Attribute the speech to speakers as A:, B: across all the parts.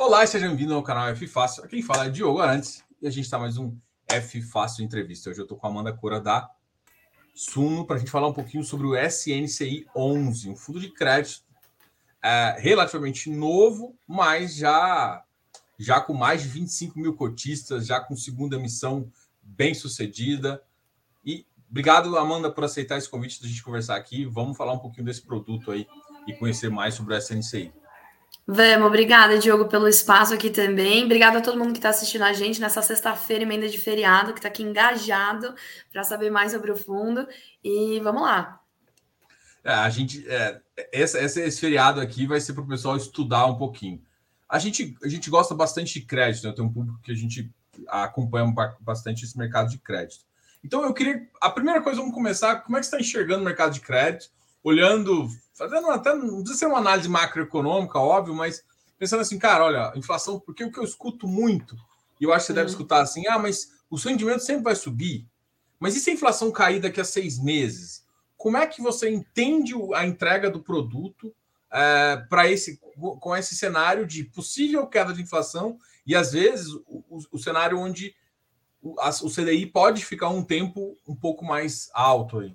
A: Olá, seja bem-vindo ao canal F Fácil. Quem fala é Diogo Arantes e a gente está mais um F Fácil Entrevista. Hoje eu estou com a Amanda Cora da Suno para a gente falar um pouquinho sobre o SNCI 11, um fundo de crédito é, relativamente novo, mas já, já com mais de 25 mil cotistas, já com segunda emissão bem sucedida. E obrigado, Amanda, por aceitar esse convite da gente conversar aqui. Vamos falar um pouquinho desse produto aí e conhecer mais sobre o SNCI.
B: Vamos, obrigada, Diogo, pelo espaço aqui também. Obrigada a todo mundo que está assistindo a gente nessa sexta-feira, emenda de feriado, que está aqui engajado para saber mais sobre o fundo. E vamos lá.
A: É, a gente, é, esse, esse feriado aqui vai ser para o pessoal estudar um pouquinho. A gente, a gente gosta bastante de crédito, né? Tem um público que a gente acompanha bastante esse mercado de crédito. Então, eu queria. A primeira coisa, vamos começar. Como é que você está enxergando o mercado de crédito? Olhando fazendo até, não precisa ser uma análise macroeconômica, óbvio, mas pensando assim, cara, olha, inflação, porque o que eu escuto muito, e eu acho que você uhum. deve escutar assim, ah, mas o seu rendimento sempre vai subir. Mas e se a inflação cair daqui a seis meses? Como é que você entende a entrega do produto é, para esse com esse cenário de possível queda de inflação e às vezes o, o, o cenário onde o, a, o CDI pode ficar um tempo um pouco mais alto aí?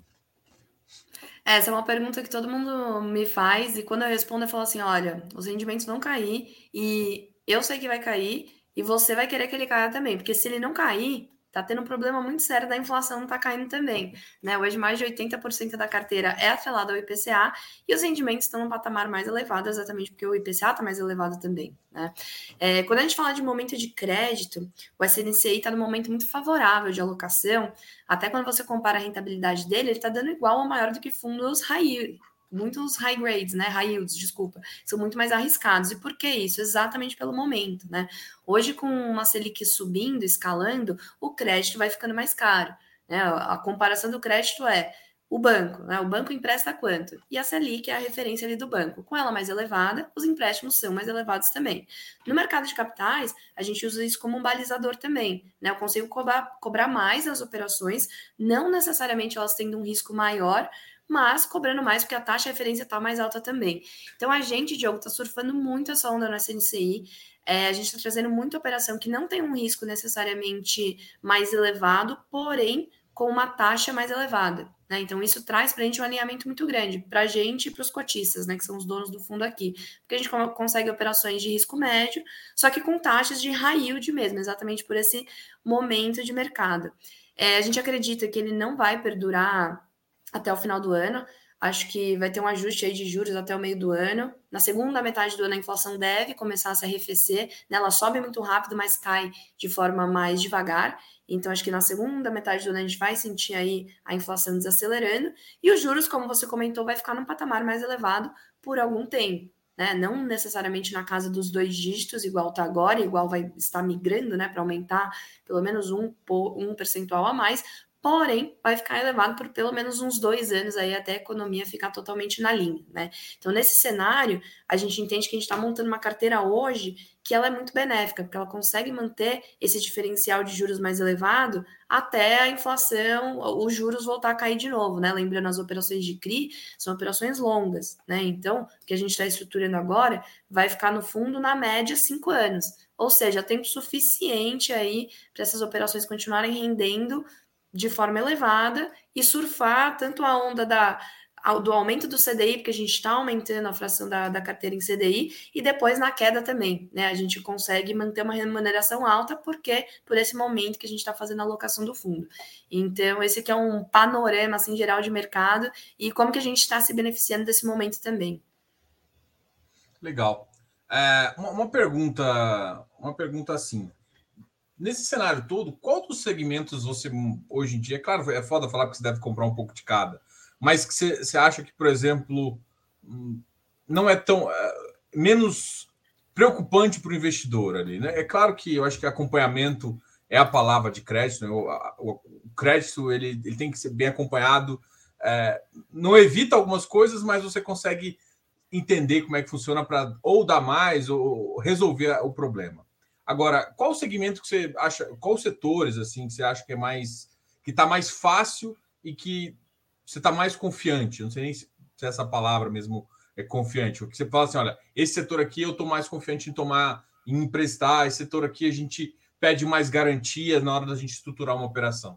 B: Essa é uma pergunta que todo mundo me faz, e quando eu respondo, eu falo assim: olha, os rendimentos vão cair, e eu sei que vai cair, e você vai querer que ele caia também, porque se ele não cair, tá tendo um problema muito sério da inflação não tá caindo também, né? Hoje mais de 80% da carteira é atrelada ao IPCA e os rendimentos estão num patamar mais elevado, exatamente porque o IPCA tá mais elevado também, né? É, quando a gente fala de momento de crédito, o SNCI está num momento muito favorável de alocação, até quando você compara a rentabilidade dele, ele está dando igual ou maior do que fundos high muitos high grades, né? High yields, desculpa, são muito mais arriscados. E por que isso? Exatamente pelo momento, né? Hoje, com uma Selic subindo, escalando, o crédito vai ficando mais caro. Né? A comparação do crédito é o banco, né? O banco empresta quanto? E a Selic é a referência ali do banco. Com ela mais elevada, os empréstimos são mais elevados também. No mercado de capitais, a gente usa isso como um balizador também, né? Eu consigo cobrar, cobrar mais as operações, não necessariamente elas tendo um risco maior, mas cobrando mais porque a taxa de referência está mais alta também. Então a gente, Diogo, está surfando muito essa onda no SNCI. É, a gente está trazendo muita operação que não tem um risco necessariamente mais elevado, porém com uma taxa mais elevada. Né? Então, isso traz para a gente um alinhamento muito grande, para a gente e para os cotistas, né, que são os donos do fundo aqui. Porque a gente consegue operações de risco médio, só que com taxas de high yield mesmo, exatamente por esse momento de mercado. É, a gente acredita que ele não vai perdurar até o final do ano. Acho que vai ter um ajuste aí de juros até o meio do ano. Na segunda metade do ano, a inflação deve começar a se arrefecer. Né? Ela sobe muito rápido, mas cai de forma mais devagar. Então, acho que na segunda metade do ano a gente vai sentir aí a inflação desacelerando. E os juros, como você comentou, vai ficar num patamar mais elevado por algum tempo. Né? Não necessariamente na casa dos dois dígitos, igual está agora, igual vai estar migrando né, para aumentar pelo menos um, um percentual a mais, porém vai ficar elevado por pelo menos uns dois anos aí até a economia ficar totalmente na linha, né? Então, nesse cenário, a gente entende que a gente está montando uma carteira hoje que ela é muito benéfica, porque ela consegue manter esse diferencial de juros mais elevado até a inflação, os juros voltar a cair de novo, né? Lembrando, as operações de CRI são operações longas, né? Então, o que a gente está estruturando agora vai ficar no fundo, na média, cinco anos. Ou seja, tempo suficiente aí para essas operações continuarem rendendo de forma elevada e surfar tanto a onda da, do aumento do CDI, porque a gente está aumentando a fração da, da carteira em CDI, e depois na queda também, né? A gente consegue manter uma remuneração alta, porque por esse momento que a gente está fazendo a alocação do fundo. Então, esse aqui é um panorama assim, geral de mercado e como que a gente está se beneficiando desse momento também.
A: Legal. É, uma, uma pergunta, uma pergunta assim. Nesse cenário todo, qual dos segmentos você hoje em dia, é claro, é foda falar que você deve comprar um pouco de cada, mas que você, você acha que, por exemplo, hum, não é tão é, menos preocupante para o investidor ali, né? É claro que eu acho que acompanhamento é a palavra de crédito, né? o, o, o, crédito ele, ele tem que ser bem acompanhado, é, não evita algumas coisas, mas você consegue entender como é que funciona para ou dar mais ou resolver o problema. Agora, qual segmento que você acha, qual setores assim que você acha que é mais que está mais fácil e que você está mais confiante? Não sei nem se, essa palavra mesmo é confiante. O que você fala assim, olha, esse setor aqui eu estou mais confiante em tomar em emprestar, esse setor aqui a gente pede mais garantia na hora da gente estruturar uma operação?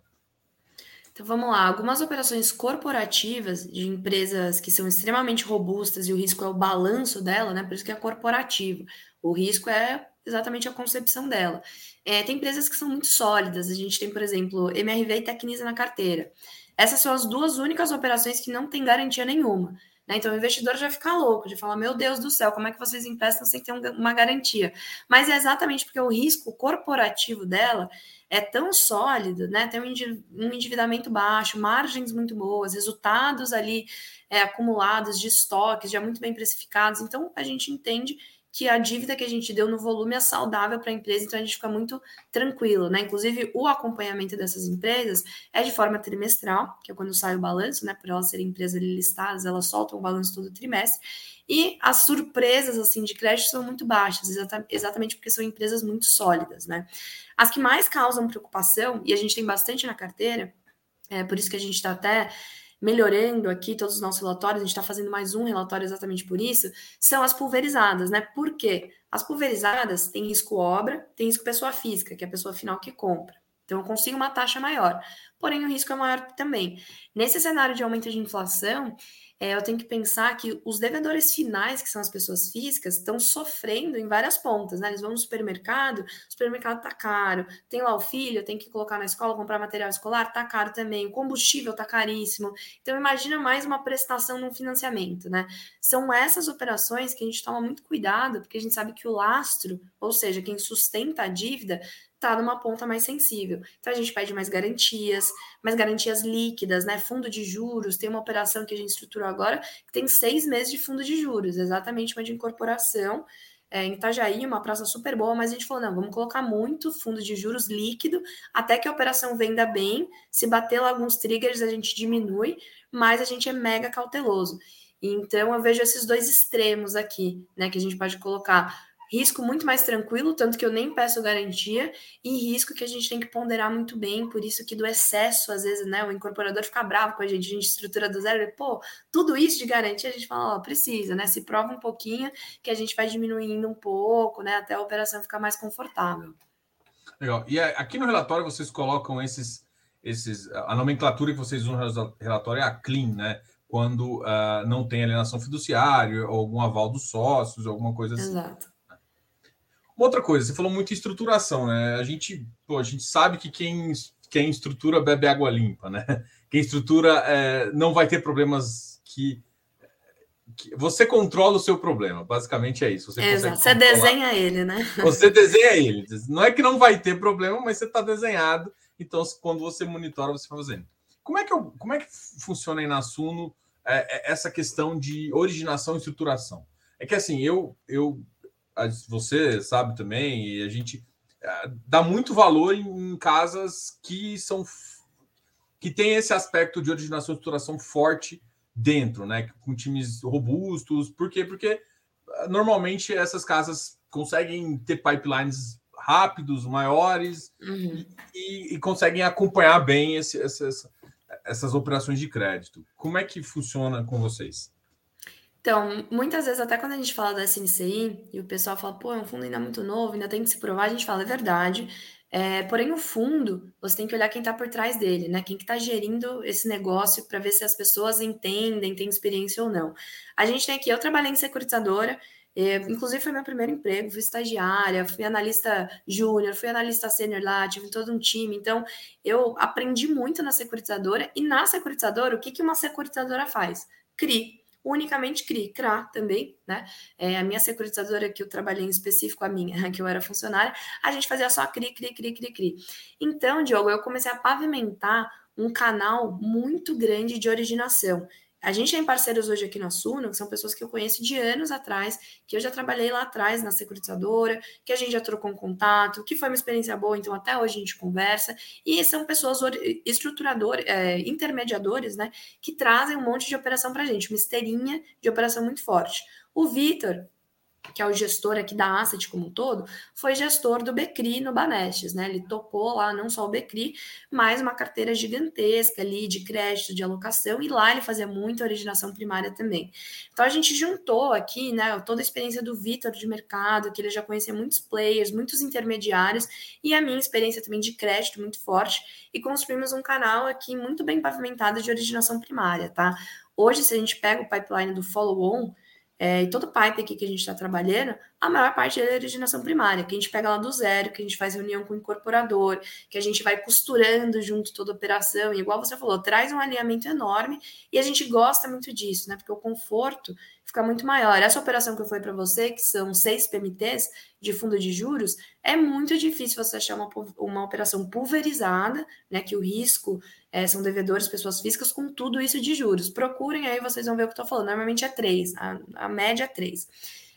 B: Então vamos lá, algumas operações corporativas de empresas que são extremamente robustas e o risco é o balanço dela, né? Por isso que é corporativo. O risco é exatamente a concepção dela. É, tem empresas que são muito sólidas. A gente tem, por exemplo, MRV e Tecnisa na carteira. Essas são as duas únicas operações que não tem garantia nenhuma. Né? Então o investidor já fica louco, de falar: meu Deus do céu, como é que vocês emprestam sem ter uma garantia? Mas é exatamente porque o risco corporativo dela é tão sólido, né? Tem um endividamento baixo, margens muito boas, resultados ali é, acumulados de estoques já muito bem precificados. Então a gente entende que a dívida que a gente deu no volume é saudável para a empresa, então a gente fica muito tranquilo, né? Inclusive, o acompanhamento dessas empresas é de forma trimestral, que é quando sai o balanço, né? Por elas serem empresas listadas, elas soltam o balanço todo trimestre. E as surpresas assim de crédito são muito baixas, exatamente porque são empresas muito sólidas, né? As que mais causam preocupação, e a gente tem bastante na carteira, é por isso que a gente está até melhorando aqui todos os nossos relatórios, a gente está fazendo mais um relatório exatamente por isso, são as pulverizadas, né? Por quê? As pulverizadas têm risco obra, tem risco pessoa física, que é a pessoa final que compra. Então, eu consigo uma taxa maior, porém o risco é maior também. Nesse cenário de aumento de inflação, é, eu tenho que pensar que os devedores finais, que são as pessoas físicas, estão sofrendo em várias pontas, né? Eles vão no supermercado, o supermercado tá caro, tem lá o filho, tem que colocar na escola, comprar material escolar, tá caro também, o combustível tá caríssimo. Então, imagina mais uma prestação num financiamento, né? São essas operações que a gente toma muito cuidado, porque a gente sabe que o lastro, ou seja, quem sustenta a dívida, está numa ponta mais sensível. Então a gente pede mais garantias, mais garantias líquidas, né? Fundo de juros, tem uma operação que a gente estruturou agora que tem seis meses de fundo de juros, exatamente uma de incorporação. É, em Itajaí, uma praça super boa, mas a gente falou: não, vamos colocar muito fundo de juros líquido até que a operação venda bem. Se bater lá alguns triggers, a gente diminui, mas a gente é mega cauteloso. Então, eu vejo esses dois extremos aqui, né, que a gente pode colocar risco muito mais tranquilo, tanto que eu nem peço garantia, e risco que a gente tem que ponderar muito bem, por isso que do excesso, às vezes, né, o incorporador fica bravo com a gente, a gente estrutura do zero, e, pô, tudo isso de garantia, a gente fala, ó, precisa, né, se prova um pouquinho, que a gente vai diminuindo um pouco, né, até a operação ficar mais confortável.
A: Legal, e aqui no relatório vocês colocam esses, esses a nomenclatura que vocês usam no relatório é a CLEAN, né, quando uh, não tem alienação fiduciária, ou algum aval dos sócios, alguma coisa assim. Exato. Outra coisa, você falou muito em estruturação, né? A gente, pô, a gente sabe que quem, quem estrutura bebe água limpa, né? Quem estrutura é, não vai ter problemas que, que, Você controla o seu problema, basicamente é isso.
B: Você, Exato. você desenha ele, né?
A: Você desenha ele. Não é que não vai ter problema, mas você está desenhado. Então, quando você monitora, você fazendo. Como é que, eu, como é que funciona aí na Suno é, é, essa questão de originação e estruturação? É que assim, eu, eu você sabe também, e a gente é, dá muito valor em, casas que são que tem esse aspecto de originação e estruturação forte dentro, né? Com times robustos. Por quê? Porque é, normalmente essas casas conseguem ter pipelines rápidos, maiores uhum. e, e, conseguem acompanhar bem esse, essas operações de crédito. Como é que funciona com vocês?
B: Então, muitas vezes, até quando a gente fala da SNCI e o pessoal fala, pô, é um fundo ainda muito novo, ainda tem que se provar, a gente fala, é verdade. É, porém, o fundo, você tem que olhar quem está por trás dele, né? Quem que está gerindo esse negócio para ver se as pessoas entendem, têm experiência ou não. A gente tem aqui, eu trabalhei em securitizadora, é, inclusive foi meu primeiro emprego, fui estagiária, fui analista júnior, fui analista sênior lá, tive todo um time. Então, eu aprendi muito na securitizadora. E na securitizadora, o que, que uma securitizadora faz? CRI, unicamente CRI, CRA também, né? É, a minha securitizadora que eu trabalhei em específico, a minha, que eu era funcionária, a gente fazia só CRI, CRI, CRI, CRI, CRI. Então, Diogo, eu comecei a pavimentar um canal muito grande de originação. A gente tem parceiros hoje aqui na Suno, que são pessoas que eu conheço de anos atrás, que eu já trabalhei lá atrás na securitizadora, que a gente já trocou um contato, que foi uma experiência boa, então até hoje a gente conversa. E são pessoas estruturadores, é, intermediadores, né, que trazem um monte de operação para a gente, uma esteirinha de operação muito forte. O Vitor, que é o gestor aqui da Asset como um todo, foi gestor do Becri no Banestes, né? Ele tocou lá não só o Becri, mas uma carteira gigantesca ali de crédito, de alocação, e lá ele fazia muita originação primária também. Então a gente juntou aqui, né, toda a experiência do Vitor de mercado, que ele já conhecia muitos players, muitos intermediários, e a minha experiência também de crédito muito forte, e construímos um canal aqui muito bem pavimentado de originação primária, tá? Hoje, se a gente pega o pipeline do follow-on, é, e todo o aqui que a gente está trabalhando, a maior parte é originação primária, que a gente pega lá do zero, que a gente faz reunião com o incorporador, que a gente vai costurando junto toda a operação, e igual você falou, traz um alinhamento enorme, e a gente gosta muito disso, né? Porque o conforto fica muito maior. Essa operação que eu falei para você, que são seis PMTs de fundo de juros, é muito difícil você achar uma, uma operação pulverizada, né? Que o risco é, são devedores, pessoas físicas, com tudo isso de juros. Procurem aí, vocês vão ver o que eu estou falando. Normalmente é três, a, a média é três.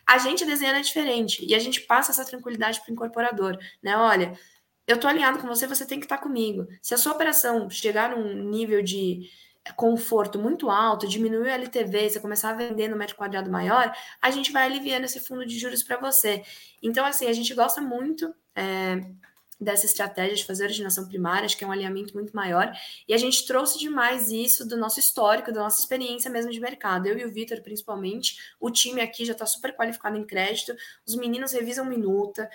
B: A gente desenha é diferente e a gente passa essa tranquilidade para o incorporador, né? Olha, eu estou alinhado com você, você tem que estar tá comigo. Se a sua operação chegar num nível de conforto muito alto, diminuir o LTV, você começar a vender no metro quadrado maior, a gente vai aliviando esse fundo de juros para você. Então, assim, a gente gosta muito é, dessa estratégia de fazer originação primária, acho que é um alinhamento muito maior. E a gente trouxe demais isso do nosso histórico, da nossa experiência mesmo de mercado. Eu e o Vitor, principalmente, o time aqui já está super qualificado em crédito, os meninos revisam minuta,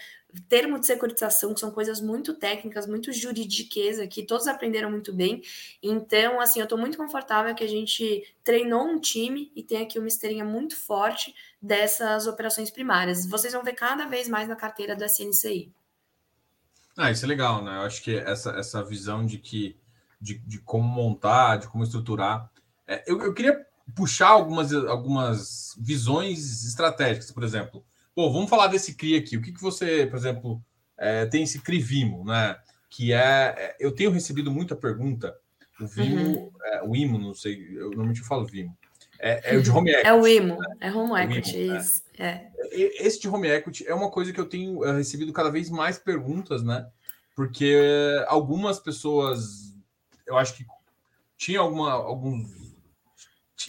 B: termo de securitização, que são coisas muito técnicas, muito juridiqueza, que todos aprenderam muito bem. Então, assim, eu estou muito confortável que a gente treinou um time e tem aqui uma esteirinha muito forte dessas operações primárias. Vocês vão ver cada vez mais na carteira da CNCI.
A: Ah, isso é legal, né? Eu acho que essa, essa visão de que de, de como montar, de como estruturar. É, eu, eu queria puxar algumas, algumas visões estratégicas, por exemplo. Pô, vamos falar desse CRI aqui. O que, que você, por exemplo, é, tem esse CRI Vimo, né? Que é, é. Eu tenho recebido muita pergunta. O Vimo, uhum. é, o IMO, não sei, eu normalmente falo Vimo. É, é o de home equity.
B: É o IMO, né? é home equity, IMO, isso. É.
A: Esse de home equity é uma coisa que eu tenho recebido cada vez mais perguntas, né? Porque algumas pessoas, eu acho que tinha alguma, alguns.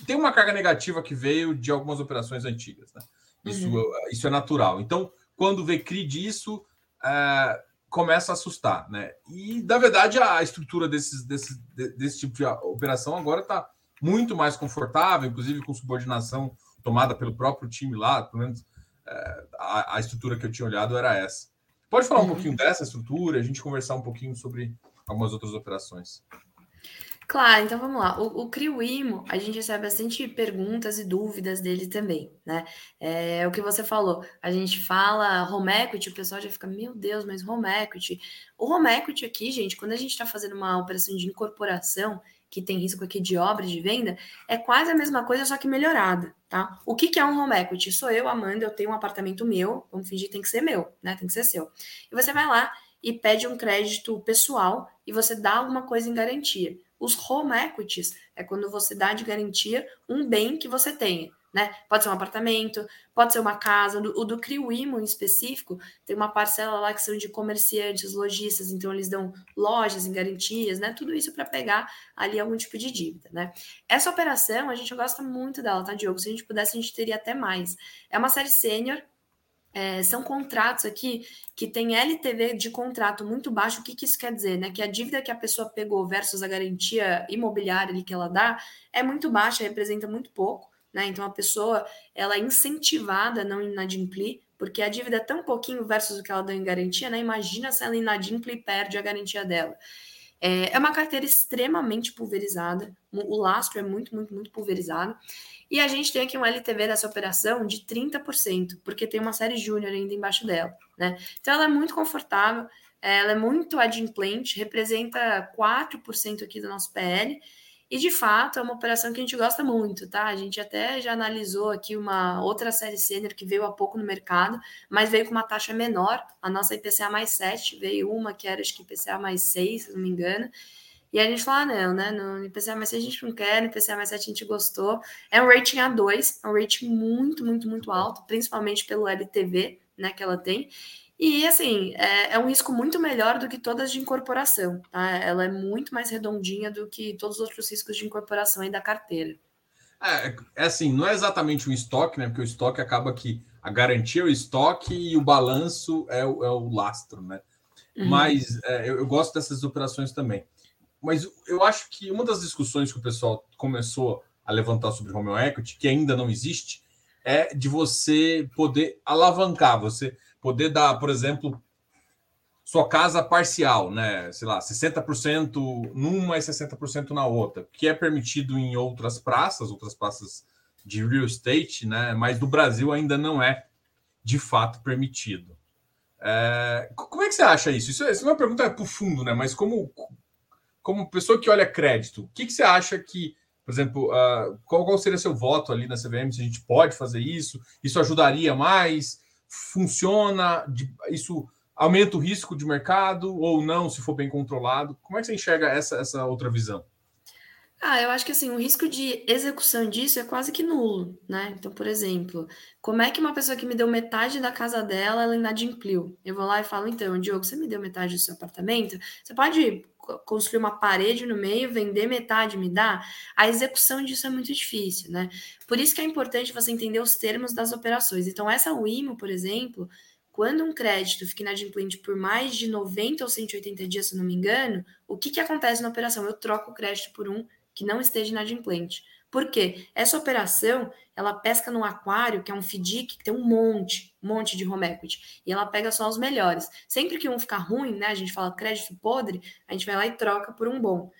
A: Tem uma carga negativa que veio de algumas operações antigas, né? Isso, uhum. isso é natural. Então, quando vê CRI disso, é, começa a assustar, né? E, na verdade, a estrutura desses, desses, desse tipo de operação agora está muito mais confortável, inclusive com subordinação tomada pelo próprio time lá, pelo menos é, a, a, estrutura que eu tinha olhado era essa. Pode falar um uhum. pouquinho dessa estrutura, a gente conversar um pouquinho sobre algumas outras operações.
B: Claro, então vamos lá. O, o CRIUIMO, a gente recebe bastante perguntas e dúvidas dele também, né? É, o que você falou, a gente fala home equity, o pessoal já fica, meu Deus, mas home equity. O home equity aqui, gente, quando a gente está fazendo uma operação de incorporação, que tem risco aqui de obra de venda, é quase a mesma coisa, só que melhorada, tá? O que, que é um home equity? Sou eu, Amanda, eu tenho um apartamento meu, vamos fingir que tem que ser meu, né? Tem que ser seu. E você vai lá e pede um crédito pessoal e você dá alguma coisa em garantia. Os home equities é quando você dá de garantia um bem que você tenha né? Pode ser um apartamento, pode ser uma casa. O do Criuimo, em específico, tem uma parcela lá que são de comerciantes, lojistas, então eles dão lojas em garantias, né? Tudo isso para pegar ali algum tipo de dívida, né? Essa operação, a gente gosta muito dela, tá, Diogo? Se a gente pudesse, a gente teria até mais. É uma série sênior, é, são contratos aqui que tem LTV de contrato muito baixo. O que, que, isso quer dizer? Né? Que a dívida que a pessoa pegou versus a garantia imobiliária ali que ela dá é muito baixa, representa muito pouco. Né? Então a pessoa ela é incentivada a não inadimplir, porque a dívida é tão pouquinho versus o que ela deu em garantia, né? Imagina se ela inadimpla e perde a garantia dela. É, é uma carteira extremamente pulverizada, o lastro é muito, muito, muito pulverizado. E a gente tem aqui um LTV dessa operação de 30%, porque tem uma série júnior ainda embaixo dela, né? Então ela é muito confortável, ela é muito adimplente, representa 4% aqui do nosso PL, e de fato é uma operação que a gente gosta muito, tá? A gente até já analisou aqui uma outra série sênior que veio há pouco no mercado, mas veio com uma taxa menor. A nossa IPCA mais 7 veio uma que era acho que IPCA mais 6, se não me engano. E a gente falou, ah, não, né? No IPCA mais 6 a gente não quer, no IPCA mais 7 a gente gostou. É um rating A2, é um rating muito, muito, muito alto, principalmente pelo LTV, né, que ela tem. E, assim, é, é, um risco muito melhor do que todas de incorporação, tá? Ela é muito mais redondinha do que todos os outros riscos de incorporação aí da carteira.
A: É, é assim, não é exatamente um estoque, né? Porque o estoque acaba que a garantia é o estoque e o balanço é o, é o lastro, né? Uhum. Mas é, eu, eu, gosto dessas operações também. Mas eu acho que uma das discussões que o pessoal começou a levantar sobre home equity, que ainda não existe, é de você poder alavancar, você poder dar, por exemplo, sua casa parcial, né? Sei lá, 60% numa e 60% na outra, que é permitido em outras praças, outras praças de real estate, né? Mas no Brasil ainda não é de fato permitido. É, como é que você acha isso? Isso, isso é uma pergunta para o fundo, né? Mas como, como pessoa que olha crédito, o que, que você acha que, por exemplo, uh, qual, qual seria seu voto ali na CVM? Se a gente pode fazer isso? Isso ajudaria mais? Funciona? De, isso aumenta o risco de mercado ou não, se for bem controlado? Como é que você enxerga essa, essa outra visão?
B: Ah, eu acho que assim, o risco de execução disso é quase que nulo, né? Então, por exemplo, como é que uma pessoa que me deu metade da casa dela, ela inadimpliu? Eu vou lá e falo, então, Diogo, você me deu metade do seu apartamento? Você pode construir uma parede no meio, vender metade, me dá? A execução disso é muito difícil, né? Por isso que é importante você entender os termos das operações. Então, essa WIMO, por exemplo, quando um crédito fica inadimplente por mais de 90 ou 180 dias, se não me engano, o que, que acontece na operação? Eu troco o crédito por um que não esteja inadimplente. Por quê? Essa operação, ela pesca no aquário, que é um FDIC, que tem um monte, um monte de home equity, e ela pega só os melhores. Sempre que um ficar ruim, né, a gente fala crédito podre, a gente vai lá e troca por um bom.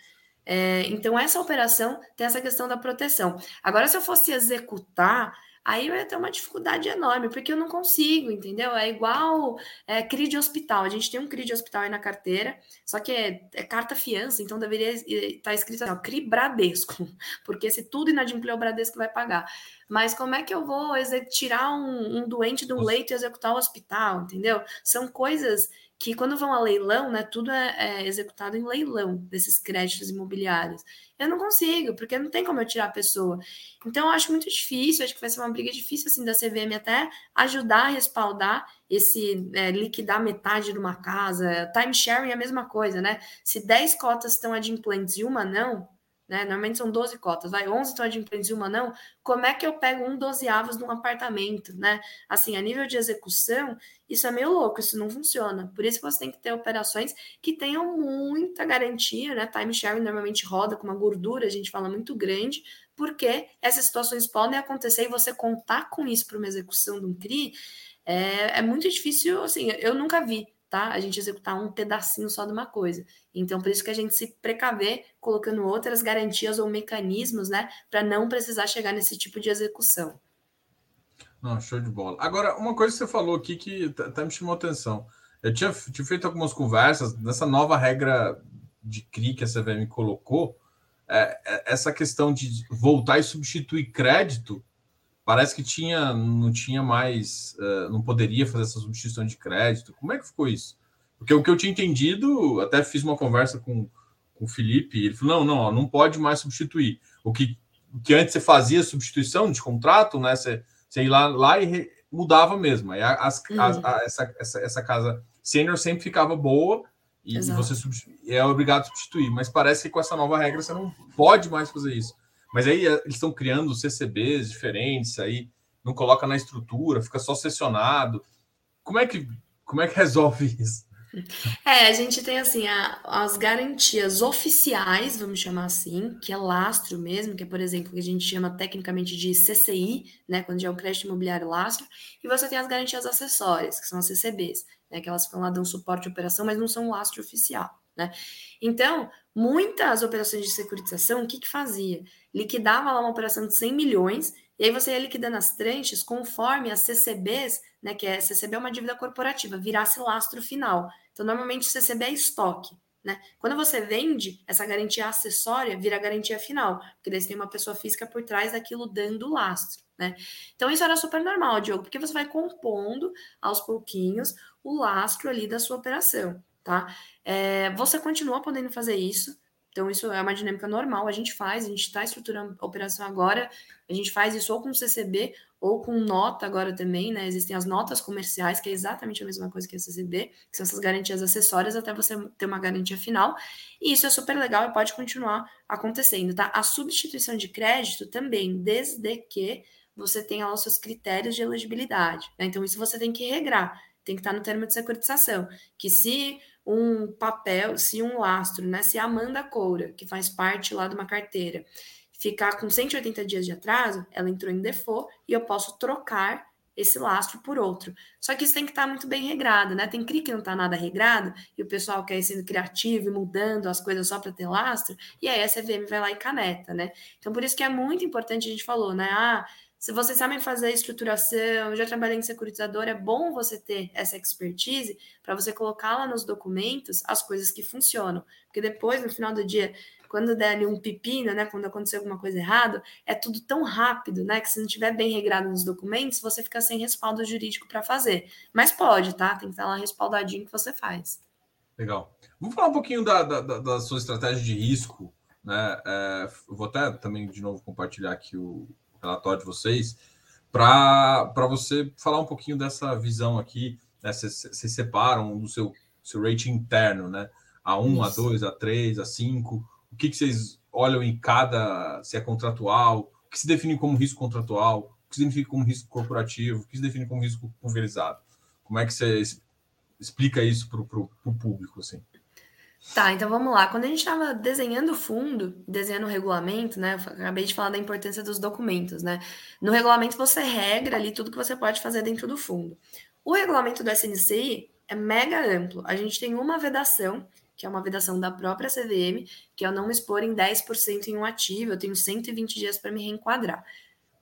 B: É, então, essa operação tem essa questão da proteção. Agora, se eu fosse executar, aí eu ia ter uma dificuldade enorme, porque eu não consigo, entendeu? É igual é, CRI de hospital. A gente tem um CRI de hospital aí na carteira, só que é, é carta fiança, então deveria estar tá escrito assim, ó, CRI Bradesco, porque se tudo inadimplir, o Bradesco vai pagar. Mas como é que eu vou tirar um, um doente do leito e executar o hospital, entendeu? São coisas que quando vão a leilão, né, tudo é, é, executado em leilão desses créditos imobiliários. Eu não consigo, porque não tem como eu tirar a pessoa. Então, eu acho muito difícil, acho que vai ser uma briga difícil assim da CVM até ajudar a respaldar esse é, liquidar metade de uma casa. Time sharing é a mesma coisa, né? Se 10 cotas estão adimplentes e uma não, né? Normalmente são 12 cotas, vai 11 estão adimplentes e uma não. Como é que eu pego um dozeavos de um apartamento, né? Assim, a nível de execução, isso é meio louco, isso não funciona. Por isso que você tem que ter operações que tenham muita garantia, né? Time sharing normalmente roda com uma gordura, a gente fala muito grande, porque essas situações podem acontecer e você contar com isso para uma execução de um CRI é, é muito difícil, assim, eu nunca vi tá? A gente executar um pedacinho só de uma coisa. Então, por isso que a gente se precaver colocando outras garantias ou mecanismos, né, para não precisar chegar nesse tipo de execução.
A: Não, show de bola. Agora, uma coisa que você falou aqui que até me chamou atenção. Eu tinha, tinha feito algumas conversas nessa nova regra de CRI que a CVM colocou, é, é, essa questão de voltar e substituir crédito parece que tinha, não tinha mais, uh, não poderia fazer essa substituição de crédito. Como é que ficou isso? Porque o que eu tinha entendido, até fiz uma conversa com, com o Felipe, ele falou: não, não, não pode mais substituir. O que, o que antes você fazia substituição de contrato, né? Você, você ia lá, lá e re, mudava mesmo. Aí as, uhum. as, a, essa, essa, essa casa sênior sempre ficava boa e, e você é obrigado a substituir. Mas parece que com essa nova regra você não pode mais fazer isso. Mas aí eh, eles estão criando CCBs diferentes, aí não coloca na estrutura, fica só sessionado. Como é que, como é que resolve isso?
B: É, a gente tem assim a, as garantias oficiais, vamos chamar assim, que é lastro mesmo, que é, por exemplo, que a gente chama tecnicamente de CCI, né, quando já é o crédito imobiliário lastro, e você tem as garantias acessórias, que são as CCBs, né, que elas ficam lá dando suporte à operação, mas não são lastro oficial, né? Então, muitas operações de securitização, o que que fazia? liquidava lá uma operação de 100 milhões, e aí você ia liquidando as tranches conforme as CCBs, né, que é CCB é uma dívida corporativa, virasse lastro final. Então, normalmente, CCB é estoque. Né? Quando você vende, essa garantia acessória vira garantia final, porque daí você tem uma pessoa física por trás daquilo dando lastro. Né? Então, isso era super normal, Diogo, porque você vai compondo aos pouquinhos o lastro ali da sua operação. Tá? É, você continua podendo fazer isso, então, isso é uma dinâmica normal, a gente faz, a gente está estruturando a operação agora, a gente faz isso ou com CCB ou com nota agora também, né? Existem as notas comerciais, que é exatamente a mesma coisa que a CCB, que são essas garantias acessórias até você ter uma garantia final. E isso é super legal e pode continuar acontecendo, tá? A substituição de crédito também, desde que você tem lá os seus critérios de elegibilidade. Né? Então, isso você tem que regrar, tem que estar no termo de securitização, que se um papel, se um lastro, né, se a Amanda Coura, que faz parte lá de uma carteira, ficar com 180 dias de atraso, ela entrou em default e eu posso trocar esse lastro por outro. Só que isso tem que estar muito bem regrado, né? Tem CRI que não está nada regrado e o pessoal quer ir sendo criativo e mudando as coisas só para ter lastro, e aí a CVM vai lá e caneta, né? Então, por isso que é muito importante, a gente falou, né? Ah, se vocês sabem fazer estruturação, já trabalhei em securitizador, é bom você ter essa expertise para você colocar lá nos documentos as coisas que funcionam. Porque depois, no final do dia, quando der ali um pepino, né, quando acontecer alguma coisa errada, é tudo tão rápido, né, que se não tiver bem regrado nos documentos, você fica sem respaldo jurídico para fazer. Mas pode, tá? Tem que estar lá respaldadinho que você faz.
A: Legal. Vamos falar um pouquinho da, da, da sua estratégia de risco, né? É, vou até também de novo compartilhar aqui o relatório de vocês para você falar um pouquinho dessa visão aqui. Né? Vocês, separam do seu, seu rating interno, né? A1, Isso. A2, A3, A5 o que, que vocês olham em cada, se é contratual, o que se define como risco contratual, o que se define como risco corporativo, o que se define como risco pulverizado. Como é que você explica isso para o público, assim?
B: Tá, então vamos lá. Quando a gente estava desenhando o fundo, desenhando o regulamento, né? Acabei de falar da importância dos documentos, né? No regulamento você regra ali tudo que você pode fazer dentro do fundo. O regulamento do SNCI é mega amplo. A gente tem uma vedação que é uma vedação da própria CVM, que é eu não me expor em 10% em um ativo, eu tenho 120 dias para me reenquadrar.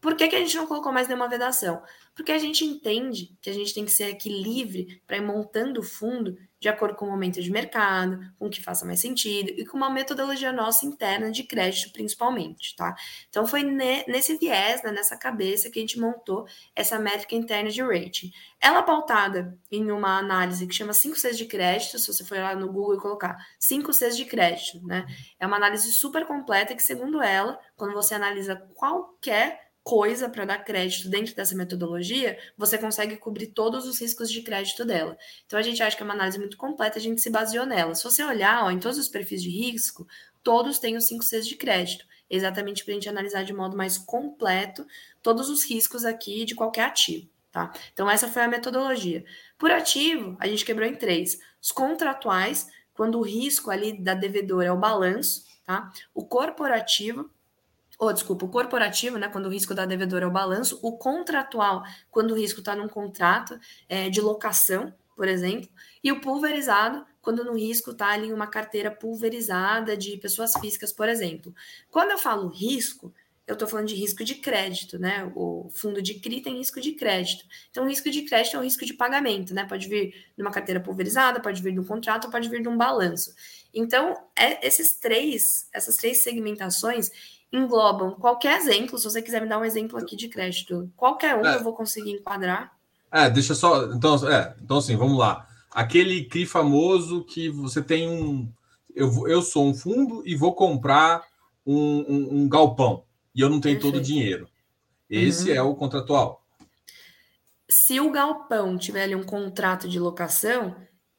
B: Por que, que a gente não colocou mais nenhuma vedação? Porque a gente entende que a gente tem que ser aqui livre para ir montando o fundo de acordo com o momento de mercado, com o que faça mais sentido e com uma metodologia nossa interna de crédito, principalmente, tá? Então, foi nesse viés, né, nessa cabeça que a gente montou essa métrica interna de rating. Ela é pautada em uma análise que chama 5 Cs de crédito, se você for lá no Google e colocar 5 Cs de crédito, né? É uma análise super completa que, segundo ela, quando você analisa qualquer coisa para dar crédito dentro dessa metodologia, você consegue cobrir todos os riscos de crédito dela. Então a gente acha que é uma análise muito completa, a gente se baseou nela. Se você olhar ó, em todos os perfis de risco, todos têm os 5 Cs de crédito, exatamente para a gente analisar de modo mais completo todos os riscos aqui de qualquer ativo. Tá? Então, essa foi a metodologia. Por ativo, a gente quebrou em três: os contratuais, quando o risco ali da devedora é o balanço, tá? O corporativo, ou desculpa, o corporativo, né, quando o risco da devedora é o balanço, o contratual, quando o risco está num contrato é, de locação, por exemplo, e o pulverizado, quando no risco está ali uma carteira pulverizada de pessoas físicas, por exemplo. Quando eu falo risco, eu estou falando de risco de crédito, né? O fundo de CRI tem risco de crédito. Então, o risco de crédito é um risco de pagamento, né? Pode vir de uma carteira pulverizada, pode vir de um contrato, pode vir de um balanço. Então, é, esses três, essas três segmentações, englobam qualquer exemplo. Se você quiser me dar um exemplo aqui de crédito, qualquer um é. eu vou conseguir enquadrar.
A: É, deixa só. Então, é, então assim, vamos lá. Aquele CRI famoso que você tem um. Eu, eu sou um fundo e vou comprar um, um, um galpão e eu não tenho Perfeito. todo o dinheiro. Esse uhum. é o contratual.
B: Se o galpão tiver ali um contrato de locação,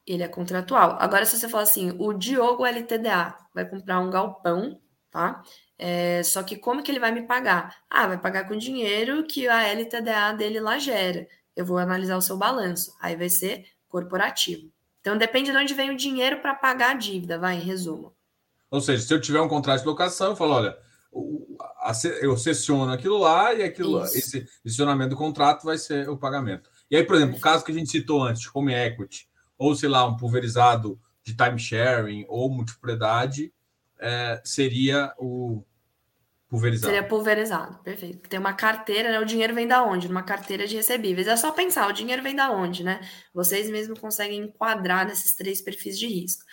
B: ele é contratual. Agora, se você falar assim, o Diogo LTDA vai comprar um galpão, tá? É, só que como que ele vai me pagar? Ah, vai pagar com dinheiro que a LTDA dele lá gera. Eu vou analisar o seu balanço. Aí vai ser corporativo. Então depende de onde vem o dinheiro para pagar a dívida, vai, em resumo.
A: Ou seja, se eu tiver um contrato de locação, eu falo, olha, eu sessiono aquilo lá e aquilo, esse sessionamento do contrato vai ser o pagamento. E aí, por exemplo, o caso que a gente citou antes, home equity, ou sei lá, um pulverizado de time sharing ou multipropriedade, é, seria o pulverizado.
B: Seria pulverizado, perfeito. Tem uma carteira, né? O dinheiro vem da onde? Uma carteira de recebíveis. É só pensar, o dinheiro vem da onde, né? Vocês mesmos conseguem enquadrar nesses três perfis de risco.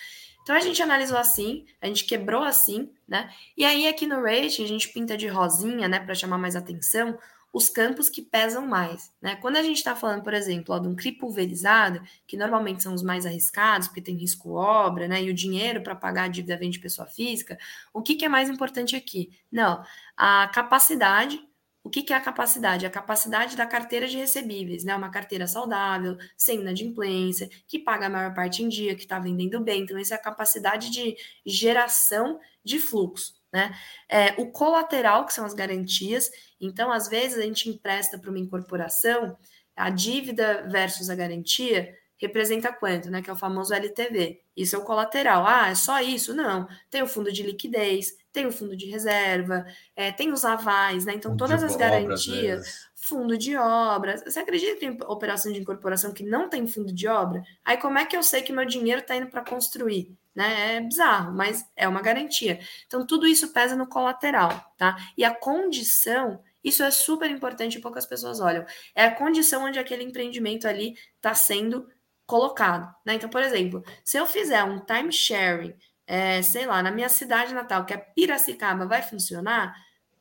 B: Então a gente analisou assim, a gente quebrou assim, né? E aí aqui no rating a gente pinta de rosinha, né, para chamar mais atenção, os campos que pesam mais. Né? Quando a gente está falando, por exemplo, ó, de um CRI pulverizado, que normalmente são os mais arriscados, porque tem risco obra, né? E o dinheiro para pagar a dívida vem de pessoa física, o que, que é mais importante aqui? Não, a capacidade. O que, que é a capacidade? A capacidade da carteira de recebíveis, né? Uma carteira saudável, sem inadimplência, que paga a maior parte em dia, que está vendendo bem. Então, essa é a capacidade de geração de fluxo. Né? É, o colateral, que são as garantias. Então, às vezes, a gente empresta para uma incorporação a dívida versus a garantia representa quanto, né? Que é o famoso LTV. Isso é o colateral. Ah, é só isso? Não. Tem o fundo de liquidez, tem o fundo de reserva, é, tem os avais, né? Então, todas as garantias, obras, fundo de obras. Você acredita tem operação de incorporação que não tem fundo de obra? Aí, como é que eu sei que meu dinheiro está indo para construir? Né? É bizarro, mas é uma garantia. Então, tudo isso pesa no colateral, tá? E a condição isso é super importante poucas pessoas olham. É a condição onde aquele empreendimento ali está sendo colocado. Né? Então, por exemplo, se eu fizer um time sharing, é, sei lá, na minha cidade natal, que é Piracicaba, vai funcionar?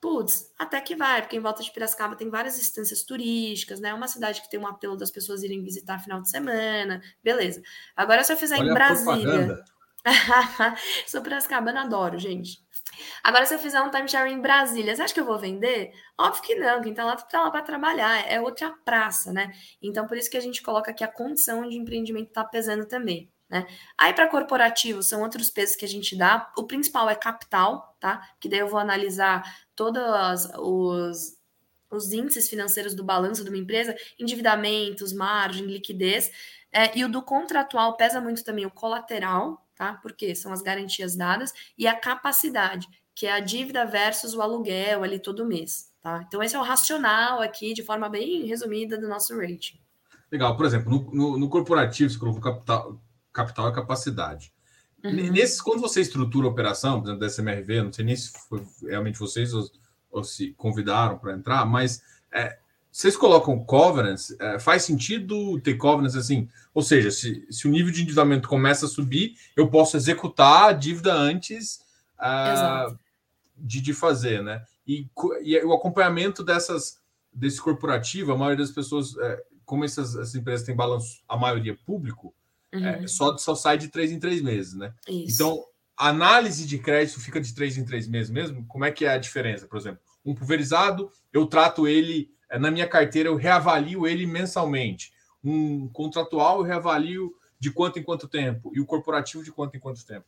B: Putz, até que vai, porque em volta de Piracicaba tem várias instâncias turísticas, né? É uma cidade que tem um apelo das pessoas irem visitar final de semana, beleza. Agora, se eu fizer Olha em Brasília. Sou Piracicabana, adoro, gente. Agora, se eu fizer um timeshare em Brasília, você acha que eu vou vender? Óbvio que não, quem está lá está lá para trabalhar, é outra praça, né? Então, por isso que a gente coloca aqui a condição de empreendimento está pesando também. Né? Aí, para corporativo, são outros pesos que a gente dá. O principal é capital, tá? Que daí eu vou analisar todos os, os índices financeiros do balanço de uma empresa, endividamentos, margem, liquidez. É, e o do contratual pesa muito também o colateral, tá? Porque são as garantias dadas e a capacidade, que é a dívida versus o aluguel ali todo mês, tá? Então esse é o racional aqui, de forma bem resumida, do nosso rating.
A: Legal, por exemplo, no, no, no corporativo você colocou capital, capital e capacidade. Uhum. Nesses, quando você estrutura a operação, por exemplo, da SMRV, não sei nem se foi realmente vocês ou, ou se convidaram para entrar, mas é, vocês colocam covenants, é, faz sentido ter covenants assim? Ou seja, se, se o nível de endividamento começa a subir, eu posso executar a dívida antes uh, de, de fazer, né? E, e, o acompanhamento dessas desse corporativo, a maioria das pessoas, é, como essas, essas, empresas têm balanço, a maioria público, é, uhum. é, só, só sai de três em três meses, né? Isso. Então, a análise de crédito fica de três em três meses mesmo? Como é que é a diferença? Por exemplo, um pulverizado, eu trato ele é, na minha carteira, eu reavalio ele mensalmente. Um contratual, eu reavalio de quanto em quanto tempo. E o corporativo, de quanto em quanto tempo.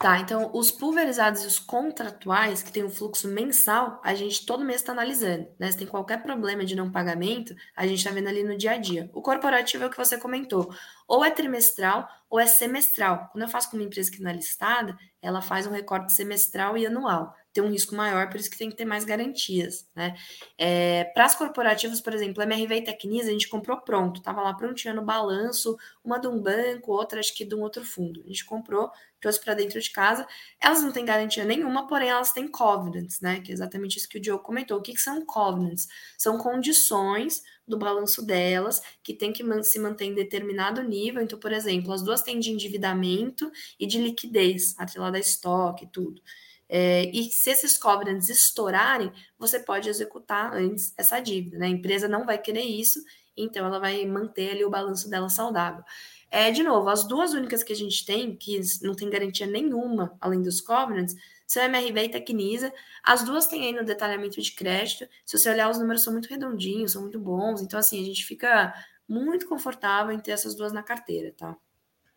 B: Tá, então os pulverizados e os contratuais, que tem um fluxo mensal, a gente todo mês está analisando, né? Se tem qualquer problema de não pagamento, a gente está vendo ali no dia a dia. O corporativo é o que você comentou, ou é trimestral ou é semestral. Quando eu faço com uma empresa que não é listada, ela faz um recorte semestral e anual ter um risco maior, por isso que tem que ter mais garantias, né? É, Para as corporativas, por exemplo, a MRV e Tecnisa, a gente comprou pronto, estava lá prontinho no balanço, uma de um banco, outra acho que de um outro fundo. A gente comprou, trouxe para dentro de casa. Elas não têm garantia nenhuma, porém elas têm covenants, né? Que é exatamente isso que o Diogo comentou. O que, que são covenants? São condições do balanço delas, que tem que se manter em determinado nível. Então, por exemplo, as duas têm de endividamento e de liquidez, atrelada a estoque e tudo. É, e se esses covenants estourarem, você pode executar antes essa dívida. Né? A empresa não vai querer isso, então ela vai manter ali o balanço dela saudável. É, de novo, as duas únicas que a gente tem, que não tem garantia nenhuma além dos covenants, são MRV e Tecnisa. As duas têm aí no detalhamento de crédito. Se você olhar, os números são muito redondinhos, são muito bons. Então, assim, a gente fica muito confortável em ter essas duas na carteira, tá?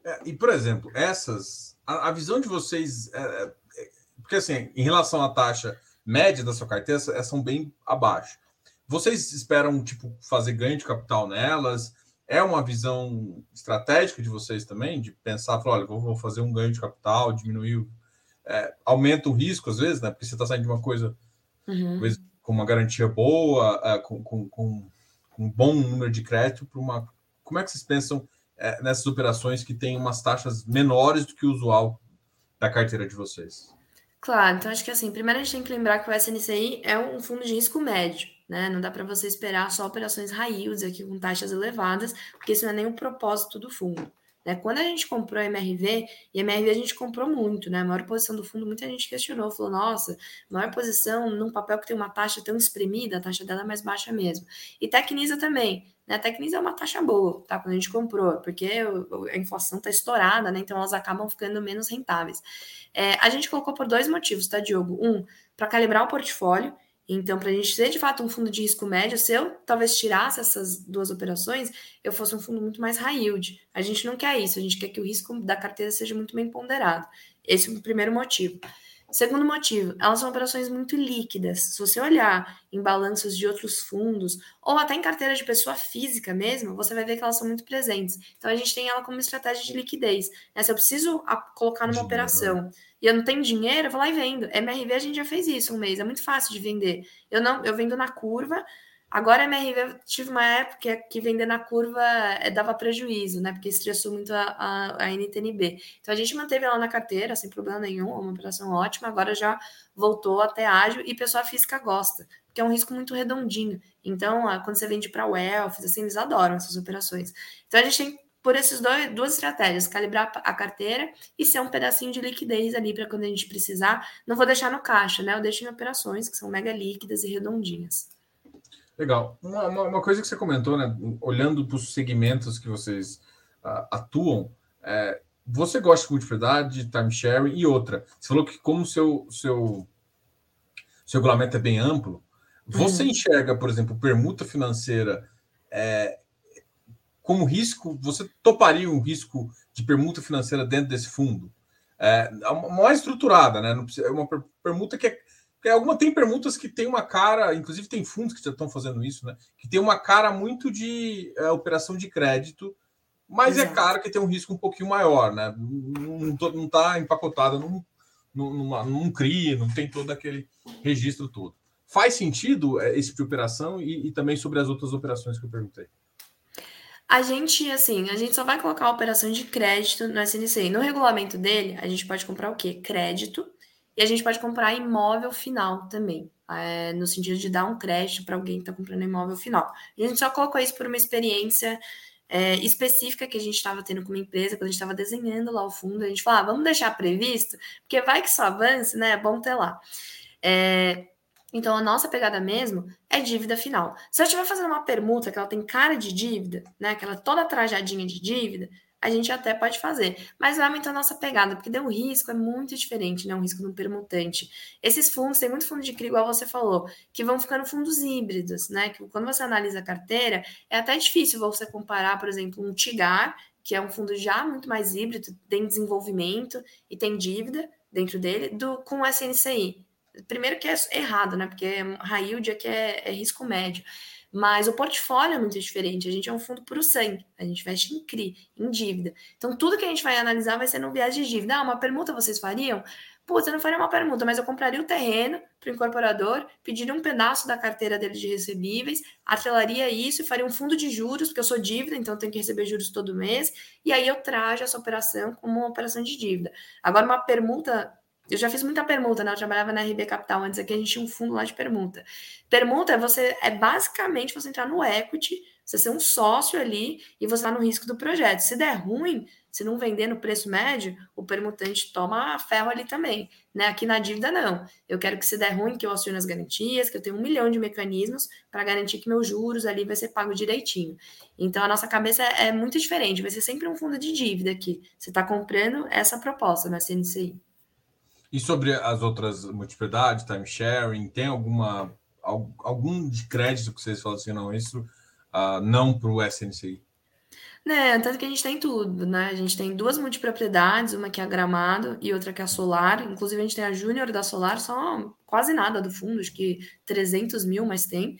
A: É, e, por exemplo, essas. A, a visão de vocês. É, é porque, assim, em relação à taxa média da sua carteira, são bem abaixo. Vocês esperam, tipo, fazer ganho de capital nelas? É uma visão estratégica de vocês também, de pensar, falar, olha, vou fazer um ganho de capital, diminuir, é, aumenta o risco às vezes, né? Porque você está saindo de uma coisa uhum. com uma garantia boa, é, com, com, com, um bom número de crédito para uma. Como é que vocês pensam é, nessas operações que têm umas taxas menores do que o usual da carteira de vocês?
B: Claro, então acho que assim, primeiro a gente tem que lembrar que o SNCI é um fundo de risco médio, né? Não dá para você esperar só operações yields aqui com taxas elevadas, porque isso não é nem o propósito do fundo. Né? Quando a gente comprou a MRV, e a MRV a gente comprou muito, né? A maior posição do fundo, muita gente questionou, falou: nossa, maior posição num papel que tem uma taxa tão espremida, a taxa dela é mais baixa mesmo. E Tecnisa também. Né? A Tecnisa é uma taxa boa, tá? Quando a gente comprou, porque a inflação está estourada, né? Então elas acabam ficando menos rentáveis. É, a gente colocou por dois motivos, tá, Diogo? Um, para calibrar o portfólio. Então, para a gente ser de fato um fundo de risco médio, se eu talvez tirasse essas duas operações, eu fosse um fundo muito mais high yield. A gente não quer isso, a gente quer que o risco da carteira seja muito bem ponderado. Esse é o primeiro motivo. Segundo motivo, elas são operações muito líquidas. Se você olhar em balanços de outros fundos, ou até em carteira de pessoa física mesmo, você vai ver que elas são muito presentes. Então a gente tem ela como estratégia de liquidez. Né? Se eu preciso colocar numa dinheiro. operação e eu não tenho dinheiro, eu vou lá e vendo. MRV a gente já fez isso um mês, é muito fácil de vender. Eu não, eu vendo na curva, Agora, a MRV, tive uma época que vender na curva é, dava prejuízo, né? Porque estressou muito a, a, a, NTNB. Então, a gente manteve ela na carteira, sem problema nenhum, uma operação ótima. Agora já voltou até ágil e pessoa física gosta, porque é um risco muito redondinho. Então, quando você vende para Wealth, assim, eles adoram essas operações. Então, a gente tem por essas duas estratégias, calibrar a carteira e ser um pedacinho de liquidez ali para quando a gente precisar. Não vou deixar no caixa, né? Eu deixo em operações que são mega líquidas e redondinhas.
A: Legal. Uma, uma, uma, coisa que você comentou, né? Olhando para os segmentos que vocês uh, atuam, é, você gosta de multiplicidade, timeshare e outra. Você falou que como o seu, seu, seu regulamento é bem amplo, você uhum. enxerga, por exemplo, permuta financeira é, como risco? Você toparia um risco de permuta financeira dentro desse fundo? É, é uma mais estruturada, né? É uma permuta que é porque alguma tem permutas que tem uma cara, inclusive tem fundos que já estão fazendo isso, né? Que tem uma cara muito de é, operação de crédito, mas é Exato. é claro que tem um risco um pouquinho maior, né? Não está empacotada num, numa, num CRI, não tem todo aquele registro todo. Faz sentido é, esse tipo de operação e, e também sobre as outras operações que eu perguntei.
B: A gente, assim, a gente só vai colocar a operação de crédito no SNCI. No regulamento dele, a gente pode comprar o quê? Crédito e a gente pode comprar imóvel final também, é, no sentido de dar um crédito para alguém que está comprando imóvel final. A gente só colocou isso por uma experiência é, específica que a gente estava tendo com uma empresa, quando a gente estava desenhando lá o fundo, a gente falou, ah, vamos deixar previsto, porque vai que só avance, né? É bom ter lá. É, então, a nossa pegada mesmo é dívida final. Se eu estiver fazendo uma permuta que ela tem cara de dívida, né? Aquela toda trajadinha de dívida, a gente até pode fazer, mas vai aumentar a nossa pegada, porque deu um risco, é muito diferente, né? Um risco de um permutante. Esses fundos, tem muito fundo de CRI, igual você falou, que vão ficando fundos híbridos, né? Que quando você analisa a carteira, é até difícil você comparar, por exemplo, um TIGAR, que é um fundo já muito mais híbrido, tem desenvolvimento e tem dívida dentro dele, do, com o SNCI. Primeiro que é errado, né? Porque high yield aqui é, é risco médio. Mas o portfólio é muito diferente. A gente é um fundo puro sangue. A gente investe em CRI, em dívida. Então, tudo que a gente vai analisar vai ser no viés de dívida. Ah, uma permuta vocês fariam? Putz, eu não faria uma permuta, mas eu compraria o terreno para o incorporador, pediria um pedaço da carteira dele de recebíveis, atrelaria isso e faria um fundo de juros, porque eu sou dívida, então tenho que receber juros todo mês, e aí eu trajo essa operação como uma operação de dívida. Agora, uma permuta eu já fiz muita permuta, né? Eu trabalhava na RB Capital antes aqui, a gente tinha um fundo lá de permuta. Permuta é você é basicamente você entrar no equity, você ser um sócio ali e você tá no risco do projeto. Se der ruim, se não vender no preço médio, o permutante toma ferro ali também. Né? Aqui na dívida, não. Eu quero que se der ruim, que eu acione as garantias, que eu tenho um milhão de mecanismos para garantir que meus juros ali vai ser pago direitinho. Então, a nossa cabeça é, é muito diferente. Vai ser sempre um fundo de dívida aqui. Você está comprando essa proposta na CNCI.
A: E sobre as outras multiplicidades, time sharing, tem alguma algum de crédito que vocês falam assim, não, isso uh, não para o SNCI?
B: Né, tanto que a gente tem tudo, né? A gente tem duas multipropriedades, uma que é a Gramado e outra que é a Solar. Inclusive, a gente tem a Júnior da Solar, só quase nada do fundo, acho que 300 mil, mas tem.